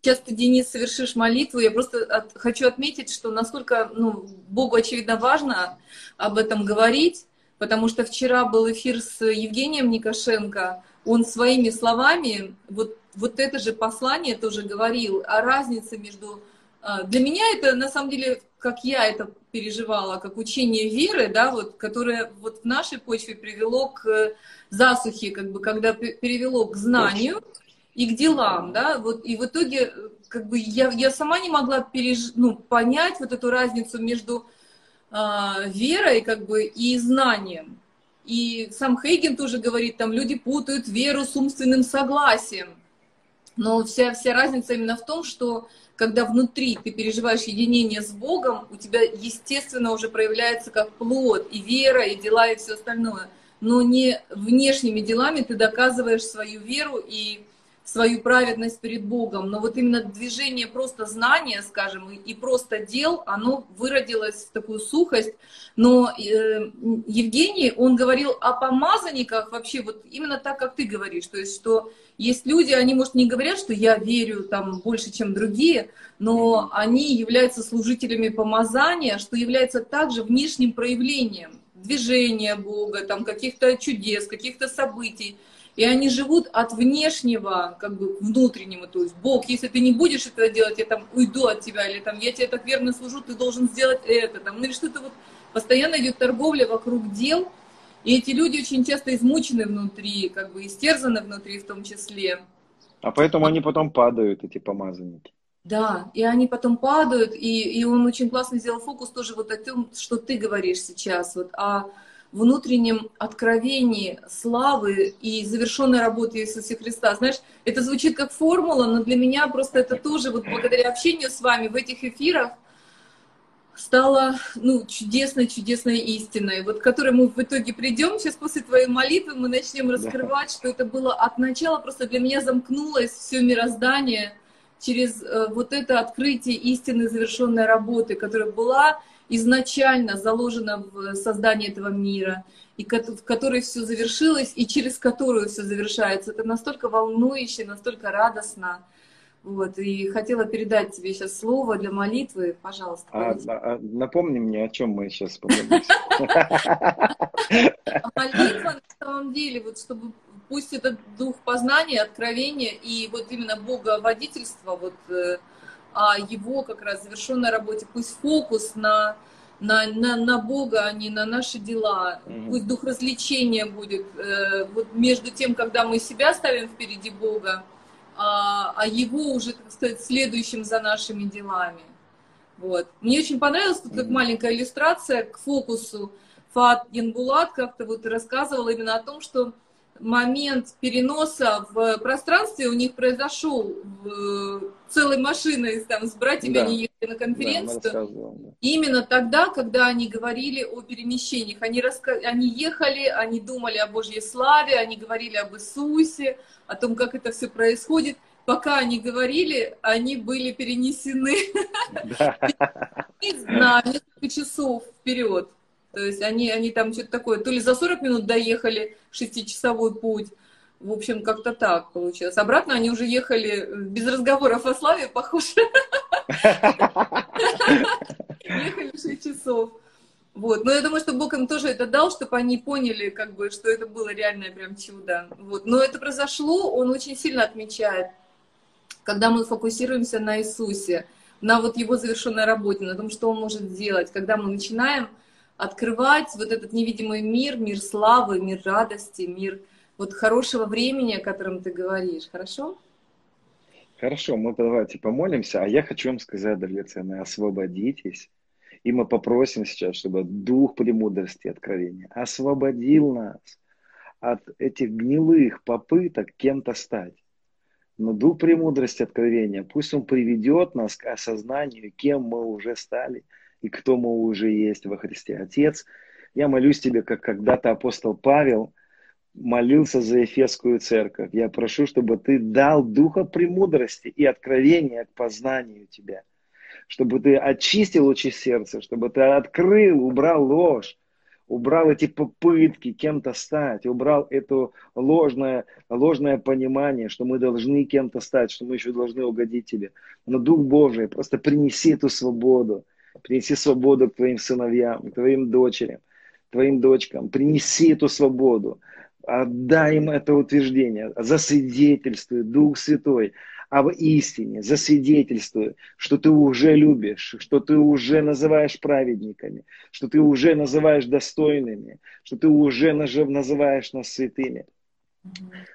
Сейчас ты, Денис, совершишь молитву. Я просто от, хочу отметить, что насколько ну, Богу, очевидно, важно об этом говорить, потому что вчера был эфир с Евгением Никошенко. Он своими словами вот, вот это же послание тоже говорил о разнице между... А, для меня это, на самом деле, как я это переживала, как учение веры, да, вот, которое вот в нашей почве привело к засухи, как бы, когда перевело к знанию и к делам, да, вот, и в итоге, как бы, я, я сама не могла переж... ну, понять вот эту разницу между э, верой, как бы, и знанием. И сам Хейген тоже говорит, там, люди путают веру с умственным согласием. Но вся, вся разница именно в том, что когда внутри ты переживаешь единение с Богом, у тебя, естественно, уже проявляется как плод и вера, и дела, и все остальное но не внешними делами ты доказываешь свою веру и свою праведность перед Богом. Но вот именно движение просто знания, скажем, и просто дел, оно выродилось в такую сухость. Но э, Евгений, он говорил о помазанниках вообще вот именно так, как ты говоришь. То есть, что есть люди, они, может, не говорят, что я верю там больше, чем другие, но они являются служителями помазания, что является также внешним проявлением движения Бога, там каких-то чудес, каких-то событий. И они живут от внешнего, как бы внутреннего. То есть Бог, если ты не будешь этого делать, я там уйду от тебя, или там я тебе так верно служу, ты должен сделать это. Там, ну или что-то вот постоянно идет торговля вокруг дел. И эти люди очень часто измучены внутри, как бы истерзаны внутри в том числе. А поэтому они потом падают, эти помазанники. Да, и они потом падают, и, и он очень классно сделал фокус тоже вот о том, что ты говоришь сейчас, вот о внутреннем откровении славы и завершенной работы Иисуса Христа. Знаешь, это звучит как формула, но для меня просто это тоже вот благодаря общению с вами в этих эфирах стало ну, чудесной, чудесной истиной, вот к которой мы в итоге придем. Сейчас после твоей молитвы мы начнем раскрывать, что это было от начала, просто для меня замкнулось все мироздание – через э, вот это открытие истины завершенной работы, которая была изначально заложена в создание этого мира, и в которой все завершилось, и через которую все завершается. Это настолько волнующе, настолько радостно. Вот, и хотела передать тебе сейчас слово для молитвы. Пожалуйста. А, а, напомни мне, о чем мы сейчас поговорим. <laughs> Молитва на самом деле, вот чтобы пусть этот дух познания, откровения и вот именно Бога водительства, вот э, его как раз завершенной работе, пусть фокус на, на, на, на Бога, а не на наши дела, mm-hmm. пусть дух развлечения будет э, вот между тем, когда мы себя ставим впереди Бога, а, а его уже, так сказать, следующим за нашими делами. Вот. Мне очень понравилась тут как маленькая иллюстрация к фокусу. Фат Янбулат как-то вот рассказывал именно о том, что момент переноса в пространстве у них произошел в целой машиной там, с братьями, да. они ехали на конференцию. Да, да. Именно тогда, когда они говорили о перемещениях. Они, раска... они ехали, они думали о Божьей славе, они говорили об Иисусе, о том, как это все происходит. Пока они говорили, они были перенесены <laughs> на несколько часов вперед. То есть они, они там что-то такое, то ли за 40 минут доехали шестичасовой путь, в общем, как-то так получилось. Обратно они уже ехали без разговоров о славе, похоже. Ехали 6 часов. Вот. Но я думаю, что Бог им тоже это дал, чтобы они поняли, как бы, что это было реальное прям чудо. Вот. Но это произошло, он очень сильно отмечает, когда мы фокусируемся на Иисусе, на вот его завершенной работе, на том, что он может сделать, когда мы начинаем открывать вот этот невидимый мир, мир славы, мир радости, мир вот хорошего времени, о котором ты говоришь. Хорошо? Хорошо, мы давайте помолимся. А я хочу вам сказать, драгоценные, освободитесь. И мы попросим сейчас, чтобы Дух премудрости и откровения освободил нас от этих гнилых попыток кем-то стать. Но Дух премудрости откровения, пусть Он приведет нас к осознанию, кем мы уже стали – и кто мы уже есть во Христе. Отец, я молюсь Тебе, как когда-то апостол Павел молился за Ефесскую церковь. Я прошу, чтобы Ты дал духа премудрости и откровения к познанию Тебя. Чтобы Ты очистил очи сердца, чтобы Ты открыл, убрал ложь, убрал эти попытки кем-то стать, убрал это ложное, ложное понимание, что мы должны кем-то стать, что мы еще должны угодить тебе. Но Дух Божий, просто принеси эту свободу, принеси свободу к твоим сыновьям, к твоим дочерям, твоим дочкам, принеси эту свободу, отдай им это утверждение, засвидетельствуй, Дух Святой, об истине, засвидетельствую, что ты уже любишь, что ты уже называешь праведниками, что ты уже называешь достойными, что ты уже называешь нас святыми.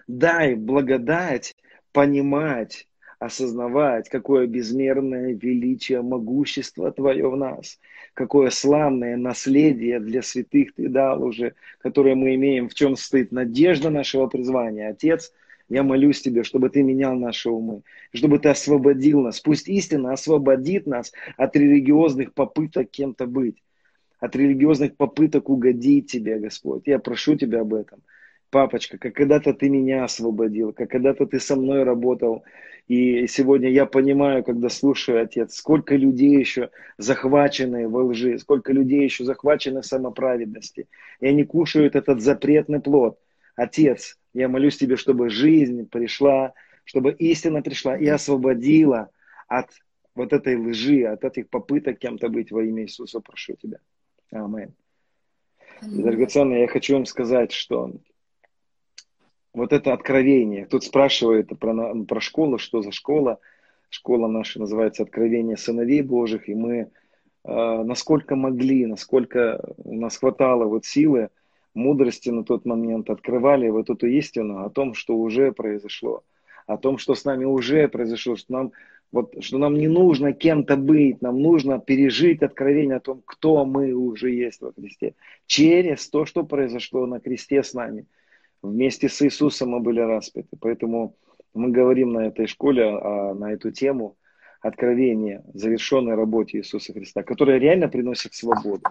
Дай благодать понимать, осознавать, какое безмерное величие, могущество Твое в нас, какое славное наследие для святых Ты дал уже, которое мы имеем, в чем стоит надежда нашего призвания. Отец – я молюсь Тебе, чтобы Ты менял наши умы, чтобы Ты освободил нас. Пусть истина освободит нас от религиозных попыток кем-то быть, от религиозных попыток угодить Тебе, Господь. Я прошу Тебя об этом. Папочка, как когда-то Ты меня освободил, как когда-то Ты со мной работал. И сегодня я понимаю, когда слушаю, Отец, сколько людей еще захвачены во лжи, сколько людей еще захвачены в самоправедности. И они кушают этот запретный плод. Отец, я молюсь тебе, чтобы жизнь пришла, чтобы истина пришла и освободила от вот этой лжи, от этих попыток кем-то быть во имя Иисуса. Прошу тебя. Аминь. Драгоценные, я хочу вам сказать, что вот это откровение, тут спрашивают про, про школу, что за школа. Школа наша называется «Откровение сыновей Божьих», и мы э, насколько могли, насколько у нас хватало вот силы, мудрости на тот момент, открывали вот эту истину о том, что уже произошло, о том, что с нами уже произошло, что нам, вот, что нам не нужно кем-то быть, нам нужно пережить откровение о том, кто мы уже есть во Христе. Через то, что произошло на кресте с нами. Вместе с Иисусом мы были распяты. Поэтому мы говорим на этой школе, а, на эту тему, откровение, завершенной работе Иисуса Христа, которая реально приносит свободу.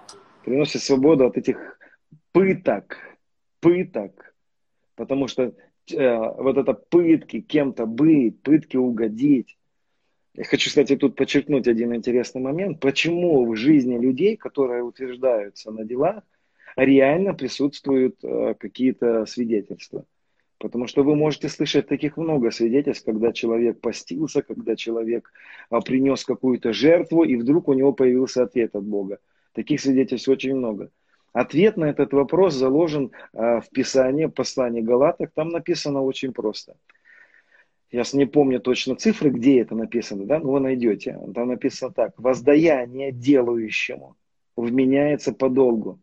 Приносит свободу от этих пыток, пыток, потому что э, вот это пытки кем-то быть, пытки угодить. Я хочу, кстати, тут подчеркнуть один интересный момент. Почему в жизни людей, которые утверждаются на делах, реально присутствуют э, какие-то свидетельства? Потому что вы можете слышать таких много свидетельств, когда человек постился, когда человек а, принес какую-то жертву, и вдруг у него появился ответ от Бога. Таких свидетельств очень много. Ответ на этот вопрос заложен а, в Писании, в послании Галатах. Там написано очень просто. Я не помню точно цифры, где это написано, да, но вы найдете. Там написано так. Воздаяние делающему вменяется по долгу,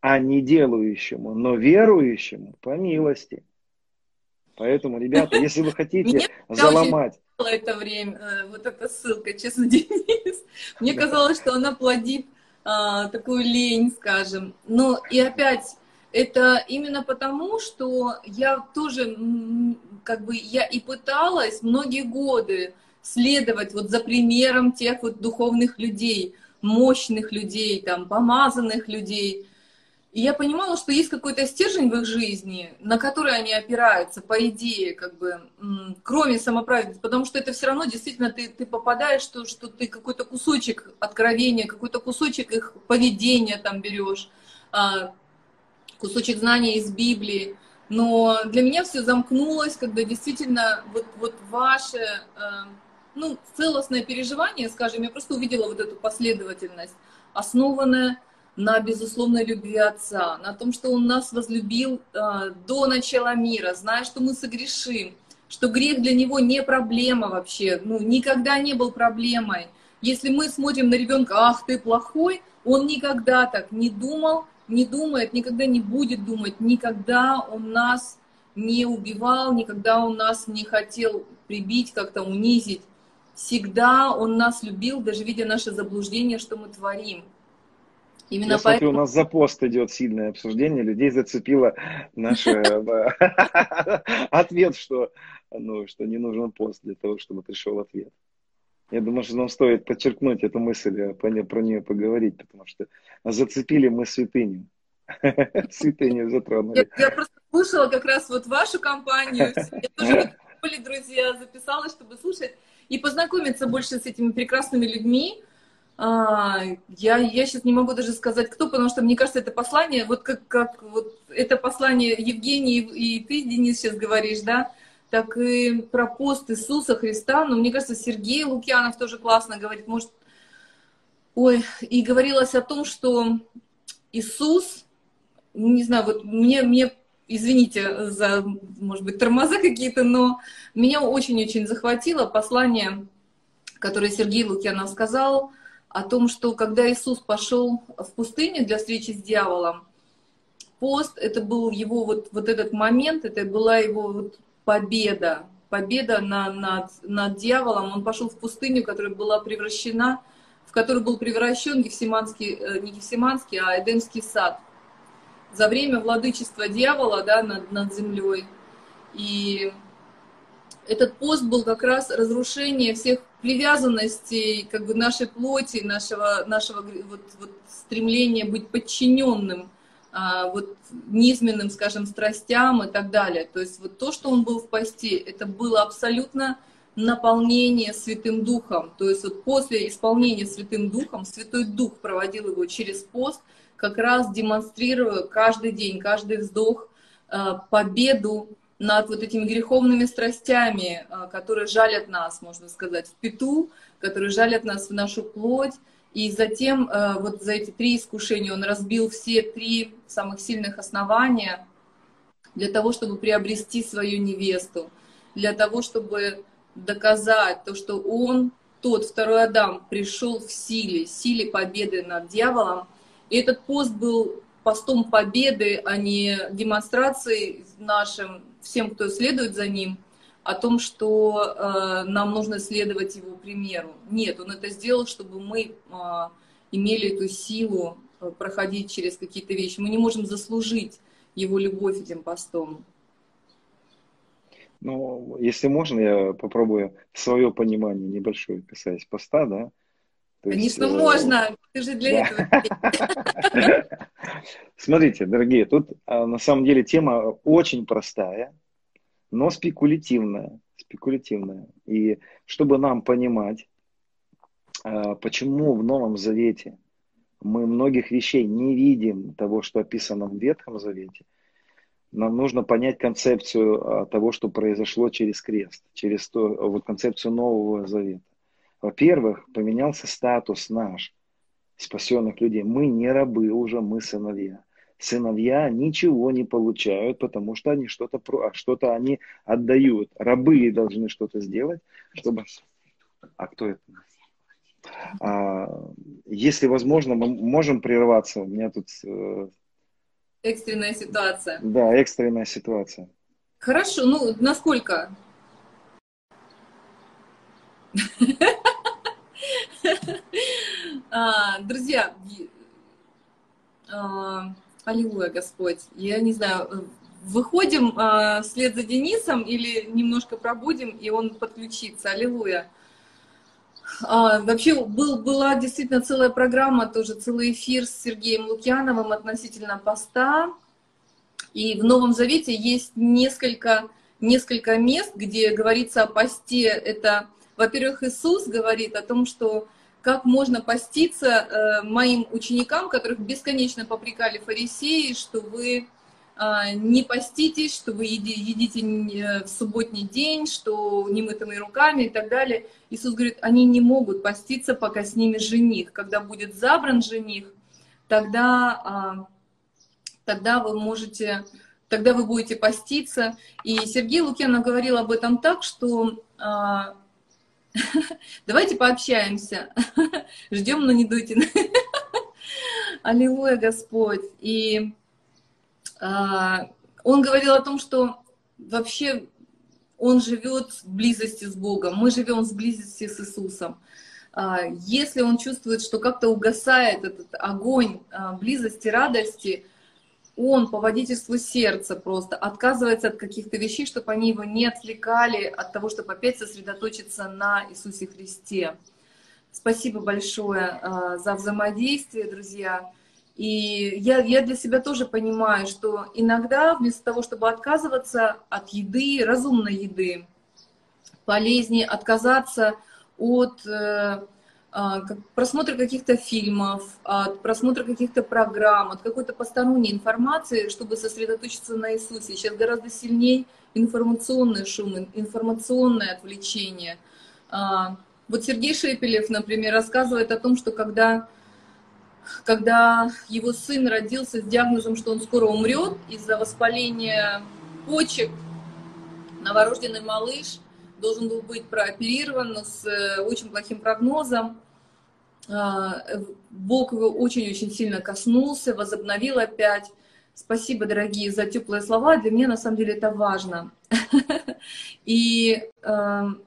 а не делающему, но верующему по милости. Поэтому, ребята, если вы хотите заломать... это время, э, вот эта ссылка, честно, <laughs> Денис. Мне казалось, что она плодит а, такую лень, скажем. Но и опять это именно потому, что я тоже, как бы, я и пыталась многие годы следовать вот за примером тех вот духовных людей, мощных людей, там, помазанных людей, и я понимала, что есть какой-то стержень в их жизни, на который они опираются, по идее, как бы, кроме самоправедности, потому что это все равно действительно ты, ты попадаешь, что, что ты какой-то кусочек откровения, какой-то кусочек их поведения там берешь, а, кусочек знания из Библии. Но для меня все замкнулось, когда действительно вот, вот ваше а, ну, целостное переживание, скажем, я просто увидела вот эту последовательность, основанная на безусловной любви Отца, на том, что Он нас возлюбил э, до начала мира, зная, что мы согрешим, что грех для Него не проблема вообще, ну, никогда не был проблемой. Если мы смотрим на ребенка, ах, ты плохой, он никогда так не думал, не думает, никогда не будет думать, никогда он нас не убивал, никогда он нас не хотел прибить, как-то унизить. Всегда он нас любил, даже видя наше заблуждение, что мы творим. Именно Я поэтому... смотрю, у нас за пост идет сильное обсуждение, людей зацепило наш <laughs> э, <laughs> ответ, что, ну, что не нужен пост для того, чтобы пришел ответ. Я думаю, что нам стоит подчеркнуть эту мысль, э, про нее поговорить, потому что зацепили мы святыню. <laughs> Святыню затронули. Я, я просто слушала как раз вот вашу компанию. Я тоже, друзья, записалась, чтобы слушать и познакомиться больше с этими прекрасными людьми, А, я, я сейчас не могу даже сказать, кто, потому что мне кажется, это послание, вот как, как вот это послание Евгений и ты, Денис, сейчас говоришь, да, так и про пост Иисуса Христа, но мне кажется, Сергей Лукьянов тоже классно говорит, может, ой, и говорилось о том, что Иисус, не знаю, вот мне, мне извините за, может быть, тормоза какие-то, но меня очень-очень захватило послание, которое Сергей Лукьянов сказал, о том, что когда Иисус пошел в пустыню для встречи с дьяволом, пост, это был его вот, вот этот момент, это была его вот победа, победа на, над, над дьяволом. Он пошел в пустыню, которая была превращена, в которую был превращен Гефсиманский, э, не Гефсиманский, а Эдемский сад. За время владычества дьявола да, над, над землей. И этот пост был как раз разрушение всех привязанностей как бы нашей плоти, нашего, нашего вот, вот стремления быть подчиненным а, вот низменным, скажем, страстям и так далее. То есть вот то, что он был в посте, это было абсолютно наполнение Святым Духом. То есть вот после исполнения Святым Духом, Святой Дух проводил его через пост, как раз демонстрируя каждый день, каждый вздох а, победу над вот этими греховными страстями, а, которые жалят нас, можно сказать, в пету, которые жалят нас в нашу плоть. И затем а, вот за эти три искушения он разбил все три самых сильных основания для того, чтобы приобрести свою невесту, для того, чтобы доказать то, что он, тот второй Адам, пришел в силе, силе победы над дьяволом. И этот пост был постом победы, а не демонстрацией нашим всем, кто следует за ним, о том, что э, нам нужно следовать его примеру. Нет, он это сделал, чтобы мы э, имели эту силу э, проходить через какие-то вещи. Мы не можем заслужить его любовь этим постом. Ну, если можно, я попробую свое понимание небольшое, касаясь поста, да. То Конечно, есть, э, можно. Ты же для да. этого. <laughs> Смотрите, дорогие, тут а, на самом деле тема очень простая но спекулятивная, спекулятивная. И чтобы нам понимать, а, почему в Новом Завете мы многих вещей не видим того, что описано в Ветхом Завете, нам нужно понять концепцию а, того, что произошло через крест, через то, вот концепцию Нового Завета. Во-первых, поменялся статус наш, спасенных людей. Мы не рабы уже, мы сыновья сыновья ничего не получают, потому что они что-то а что-то они отдают. Рабы должны что-то сделать, чтобы... А кто это? А, если возможно, мы можем прерваться. У меня тут... Э, экстренная ситуация. Да, экстренная ситуация. Хорошо, ну, насколько? <laughs> А, друзья, а, Аллилуйя, Господь. Я не знаю, выходим э, вслед за Денисом или немножко пробудем, и он подключится. Аллилуйя. А, вообще был, была действительно целая программа, тоже целый эфир с Сергеем Лукьяновым относительно поста. И в Новом Завете есть несколько, несколько мест, где говорится о посте. Это, во-первых, Иисус говорит о том, что как можно поститься э, моим ученикам, которых бесконечно попрекали фарисеи, что вы э, не поститесь, что вы едите э, в субботний день, что немытыми руками и так далее. Иисус говорит, они не могут поститься, пока с ними жених. Когда будет забран жених, тогда, а, тогда вы можете, тогда вы будете поститься. И Сергей Лукьянов говорил об этом так, что а, <laughs> Давайте пообщаемся. <laughs> Ждем, но не дуйте. <laughs> Аллилуйя, Господь. И а, он говорил о том, что вообще он живет в близости с Богом. Мы живем в близости с Иисусом. А, если он чувствует, что как-то угасает этот огонь а, близости, радости, он по водительству сердца просто отказывается от каких-то вещей, чтобы они его не отвлекали от того, чтобы опять сосредоточиться на Иисусе Христе. Спасибо большое э, за взаимодействие, друзья. И я, я для себя тоже понимаю, что иногда вместо того, чтобы отказываться от еды, разумной еды, полезнее отказаться от э, от просмотра каких-то фильмов, от просмотра каких-то программ, от какой-то посторонней информации, чтобы сосредоточиться на Иисусе. Сейчас гораздо сильнее информационный шум, информационное отвлечение. А, вот Сергей Шепелев, например, рассказывает о том, что когда, когда его сын родился с диагнозом, что он скоро умрет из-за воспаления почек, новорожденный малыш должен был быть прооперирован с э, очень плохим прогнозом. А, Бог его очень-очень сильно коснулся, возобновил опять. Спасибо, дорогие, за теплые слова. Для меня, на самом деле, это важно. <laughs> И, эм,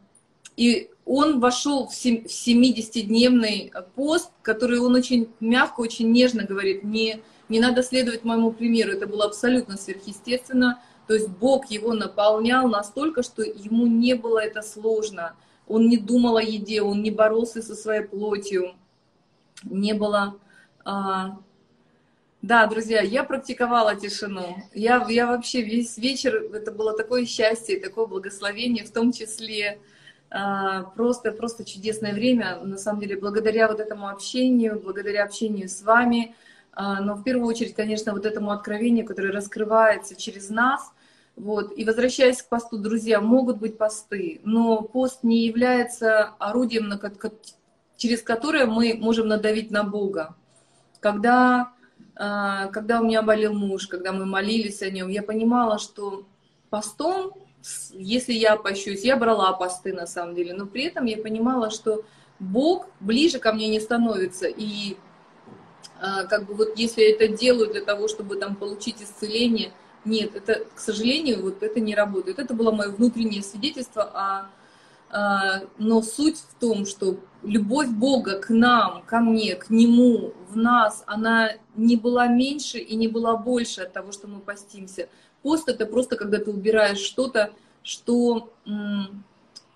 и он вошел в 70-дневный пост, который он очень мягко, очень нежно говорит, не, не надо следовать моему примеру. Это было абсолютно сверхъестественно. То есть Бог его наполнял настолько, что ему не было это сложно. Он не думал о еде, он не боролся со своей плотью не было... А... Да, друзья, я практиковала тишину. Я, я вообще весь вечер, это было такое счастье, такое благословение, в том числе а, просто, просто чудесное время. На самом деле, благодаря вот этому общению, благодаря общению с вами, а, но в первую очередь, конечно, вот этому откровению, которое раскрывается через нас. Вот. И возвращаясь к посту, друзья, могут быть посты, но пост не является орудием, на через которое мы можем надавить на Бога. Когда, а, когда у меня болел муж, когда мы молились о нем, я понимала, что постом, если я пощусь, я брала посты на самом деле, но при этом я понимала, что Бог ближе ко мне не становится. И а, как бы вот если я это делаю для того, чтобы там получить исцеление, нет, это, к сожалению, вот это не работает. Это было мое внутреннее свидетельство о а, но суть в том, что любовь Бога к нам, ко мне, к Нему, в нас, она не была меньше и не была больше от того, что мы постимся. Пост — это просто когда ты убираешь что-то, что,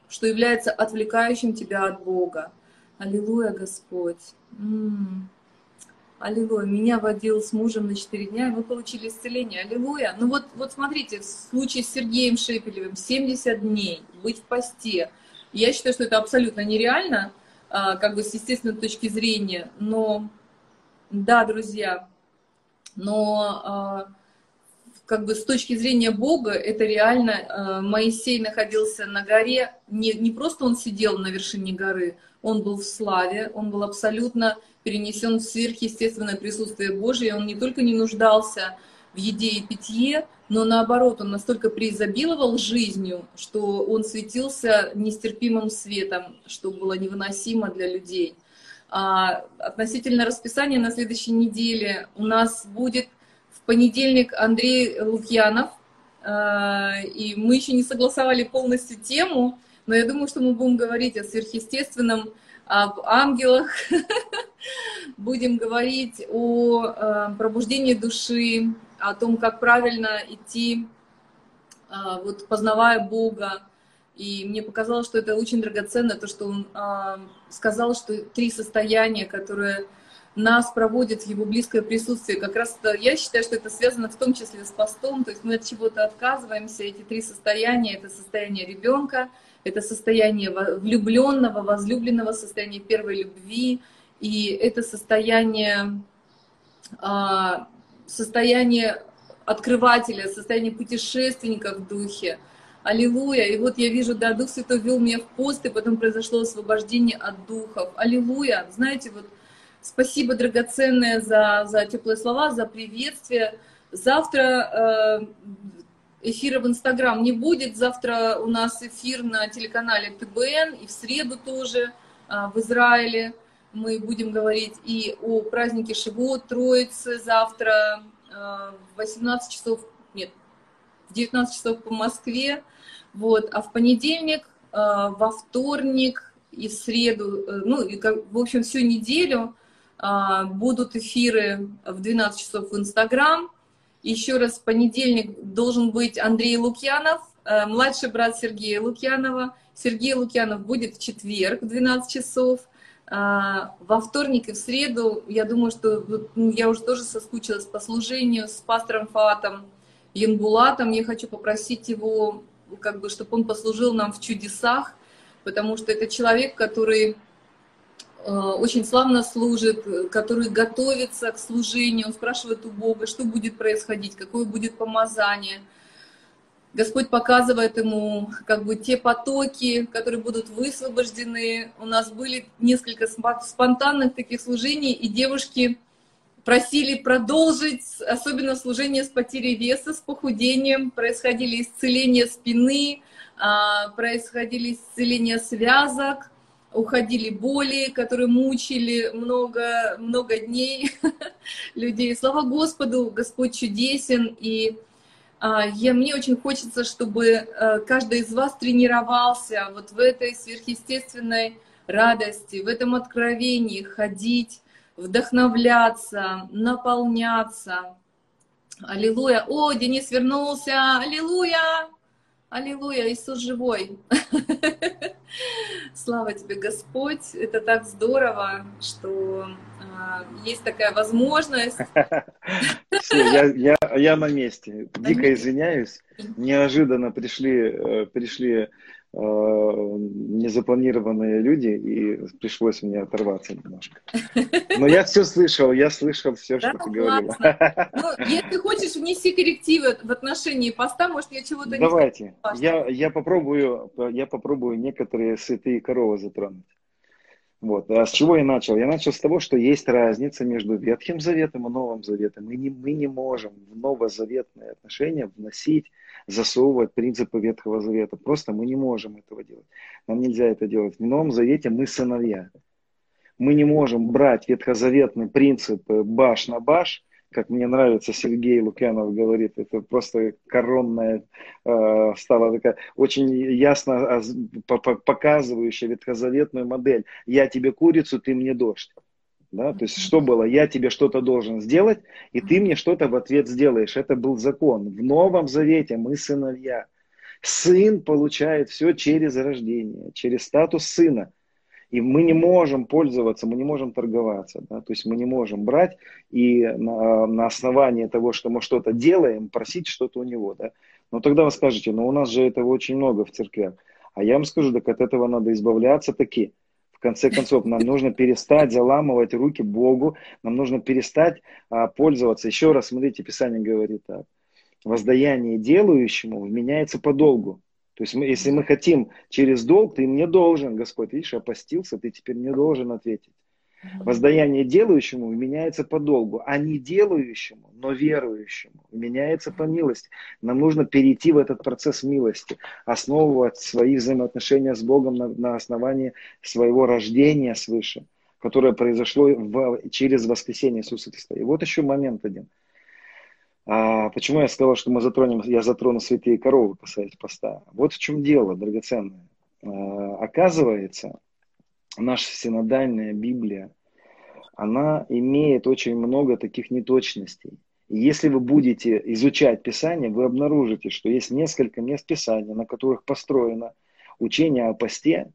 что является отвлекающим тебя от Бога. Аллилуйя, Господь. Аллилуйя. Меня водил с мужем на 4 дня, и мы получили исцеление. Аллилуйя. Ну вот, вот смотрите, в случае с Сергеем Шепелевым 70 дней быть в посте — я считаю, что это абсолютно нереально, как бы с естественной точки зрения, но да, друзья, но а, как бы с точки зрения Бога это реально а, Моисей находился на горе, не, не просто он сидел на вершине горы, он был в славе, он был абсолютно перенесен в сверхъестественное присутствие Божие, он не только не нуждался еде и питье, но наоборот, он настолько преизобиловал жизнью, что он светился нестерпимым светом, что было невыносимо для людей. А относительно расписания на следующей неделе у нас будет в понедельник Андрей Лукьянов, а, и мы еще не согласовали полностью тему, но я думаю, что мы будем говорить о сверхъестественном, об ангелах, <laughs> будем говорить о а, пробуждении души, о том, как правильно идти, а, вот познавая Бога. И мне показалось, что это очень драгоценно, то, что он а, сказал, что три состояния, которые нас проводят в его близкое присутствие, как раз я считаю, что это связано в том числе с постом, то есть мы от чего-то отказываемся, эти три состояния, это состояние ребенка, это состояние влюбленного, возлюбленного, состояние первой любви, и это состояние а, состояние открывателя, состояние путешественника в духе. Аллилуйя. И вот я вижу, да, Дух Святой вел меня в пост, и потом произошло освобождение от духов. Аллилуйя. Знаете, вот спасибо драгоценное за, за теплые слова, за приветствие. Завтра э, эфира в Инстаграм не будет. Завтра у нас эфир на телеканале ТБН и в среду тоже э, в Израиле мы будем говорить и о празднике Шивот, Троицы завтра э, в 18 часов, нет, в 19 часов по Москве, вот, а в понедельник, э, во вторник и в среду, э, ну, и, в общем, всю неделю будут эфиры в 12 часов в Инстаграм. Еще раз, в понедельник должен быть Андрей Лукьянов, младший брат Сергея Лукьянова. Сергей Лукьянов будет в четверг в 12 часов – во вторник и в среду, я думаю, что ну, я уже тоже соскучилась по служению с пастором Фатом Янбулатом. Я хочу попросить его, как бы, чтобы он послужил нам в чудесах, потому что это человек, который очень славно служит, который готовится к служению, он спрашивает у Бога, что будет происходить, какое будет помазание. Господь показывает ему как бы те потоки, которые будут высвобождены. У нас были несколько спонтанных таких служений, и девушки просили продолжить, особенно служение с потерей веса, с похудением. Происходили исцеления спины, а, происходили исцеления связок, уходили боли, которые мучили много, много дней <laughs> людей. Слава Господу, Господь чудесен. И я, мне очень хочется, чтобы э, каждый из вас тренировался вот в этой сверхъестественной радости, в этом откровении ходить, вдохновляться, наполняться. Аллилуйя. О, Денис вернулся. Аллилуйя. Аллилуйя. Иисус живой. <laughs> Слава тебе, Господь. Это так здорово, что а, есть такая возможность. <laughs> Я, я, я на месте. Дико извиняюсь. Неожиданно пришли, э, пришли Э, незапланированные люди, и пришлось мне оторваться немножко. <laughs> Но я все слышал, я слышал все, что ты говорила. Ну, если хочешь, внеси коррективы в отношении поста, может, я чего-то не Давайте, я, я, попробую, я попробую некоторые святые коровы затронуть. Вот. А с чего я начал? Я начал с того, что есть разница между Ветхим Заветом и Новым Заветом. Мы не, мы не можем в новозаветные отношения вносить, засовывать принципы Ветхого Завета. Просто мы не можем этого делать. Нам нельзя это делать. В Новом Завете мы сыновья. Мы не можем брать ветхозаветный принцип баш на баш как мне нравится, Сергей Лукьянов говорит, это просто коронная э, стала такая очень ясно показывающая ветхозаветную модель. Я тебе курицу, ты мне дождь. Да? То есть что было? Я тебе что-то должен сделать, и ты мне что-то в ответ сделаешь. Это был закон. В Новом Завете мы сыновья. Сын получает все через рождение, через статус сына. И мы не можем пользоваться, мы не можем торговаться. Да? То есть мы не можем брать и на, на основании того, что мы что-то делаем, просить что-то у него. Да? Но тогда вы скажете, ну у нас же этого очень много в церквях. А я вам скажу, так от этого надо избавляться таки. В конце концов, нам нужно перестать заламывать руки Богу, нам нужно перестать а, пользоваться. Еще раз, смотрите, Писание говорит так. Воздаяние делающему по долгу. То есть мы, если мы хотим через долг, ты мне должен, Господь, видишь, опостился, ты теперь мне должен ответить. Воздаяние делающему меняется по долгу, а не делающему, но верующему меняется по милости. Нам нужно перейти в этот процесс милости, основывать свои взаимоотношения с Богом на, на основании своего рождения свыше, которое произошло в, через воскресение Иисуса Христа. И вот еще момент один – а почему я сказал, что мы затронем, я затрону святые коровы, касаясь поста? Вот в чем дело, драгоценное. А, оказывается, наша синодальная Библия, она имеет очень много таких неточностей. И если вы будете изучать Писание, вы обнаружите, что есть несколько мест Писания, на которых построено учение о посте.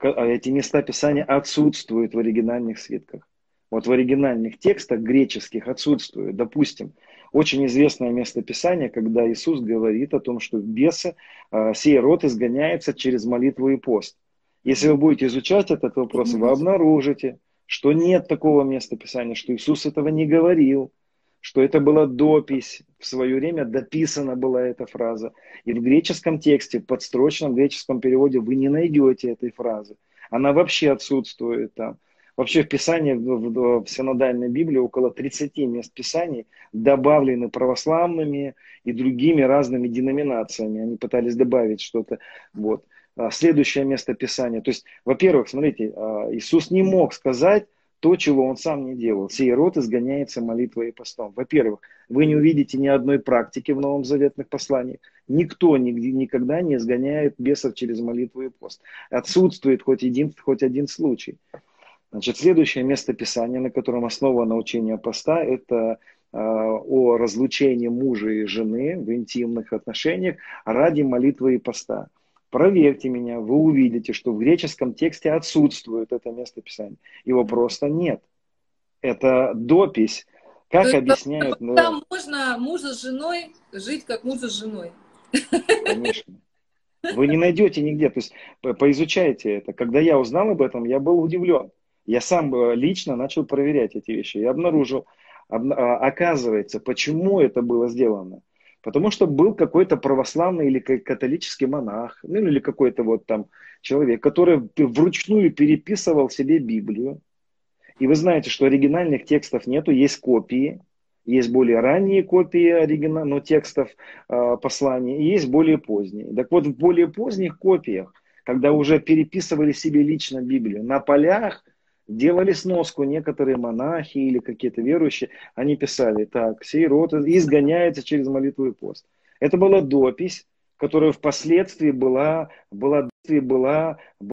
А эти места Писания отсутствуют в оригинальных свитках. Вот в оригинальных текстах греческих отсутствуют. Допустим, очень известное местописание, когда Иисус говорит о том, что бесы, э, сей род изгоняется через молитву и пост. Если вы будете изучать этот вопрос, вы обнаружите, что нет такого местописания, что Иисус этого не говорил, что это была допись, в свое время дописана была эта фраза. И в греческом тексте, в подстрочном греческом переводе вы не найдете этой фразы. Она вообще отсутствует там. Вообще в Писании, в, в, синодальной Библии около 30 мест Писаний добавлены православными и другими разными деноминациями. Они пытались добавить что-то. Вот. А, следующее место Писания. То есть, во-первых, смотрите, а, Иисус не мог сказать то, чего он сам не делал. Сей род изгоняется молитвой и постом. Во-первых, вы не увидите ни одной практики в Новом Заветных посланиях. Никто никогда не изгоняет бесов через молитву и пост. Отсутствует хоть один, хоть один случай. Значит, следующее место Писания, на котором основано учение поста, это э, о разлучении мужа и жены в интимных отношениях ради молитвы и поста. Проверьте меня, вы увидите, что в греческом тексте отсутствует это место Писания. Его просто нет. Это допись. Как То объясняют... Ну, там можно мужа с женой жить как мужа с женой. Конечно. Вы не найдете нигде. То есть поизучайте это. Когда я узнал об этом, я был удивлен. Я сам э, лично начал проверять эти вещи. Я обнаружил, а, оказывается, почему это было сделано. Потому что был какой-то православный или католический монах, ну или какой-то вот там человек, который вручную переписывал себе Библию. И вы знаете, что оригинальных текстов нету, есть копии. Есть более ранние копии оригинальных ну, текстов э, посланий, и есть более поздние. Так вот, в более поздних копиях, когда уже переписывали себе лично Библию, на полях делали сноску некоторые монахи или какие-то верующие, они писали, так, сей род изгоняется через молитву и пост. Это была допись, которая впоследствии была, была, была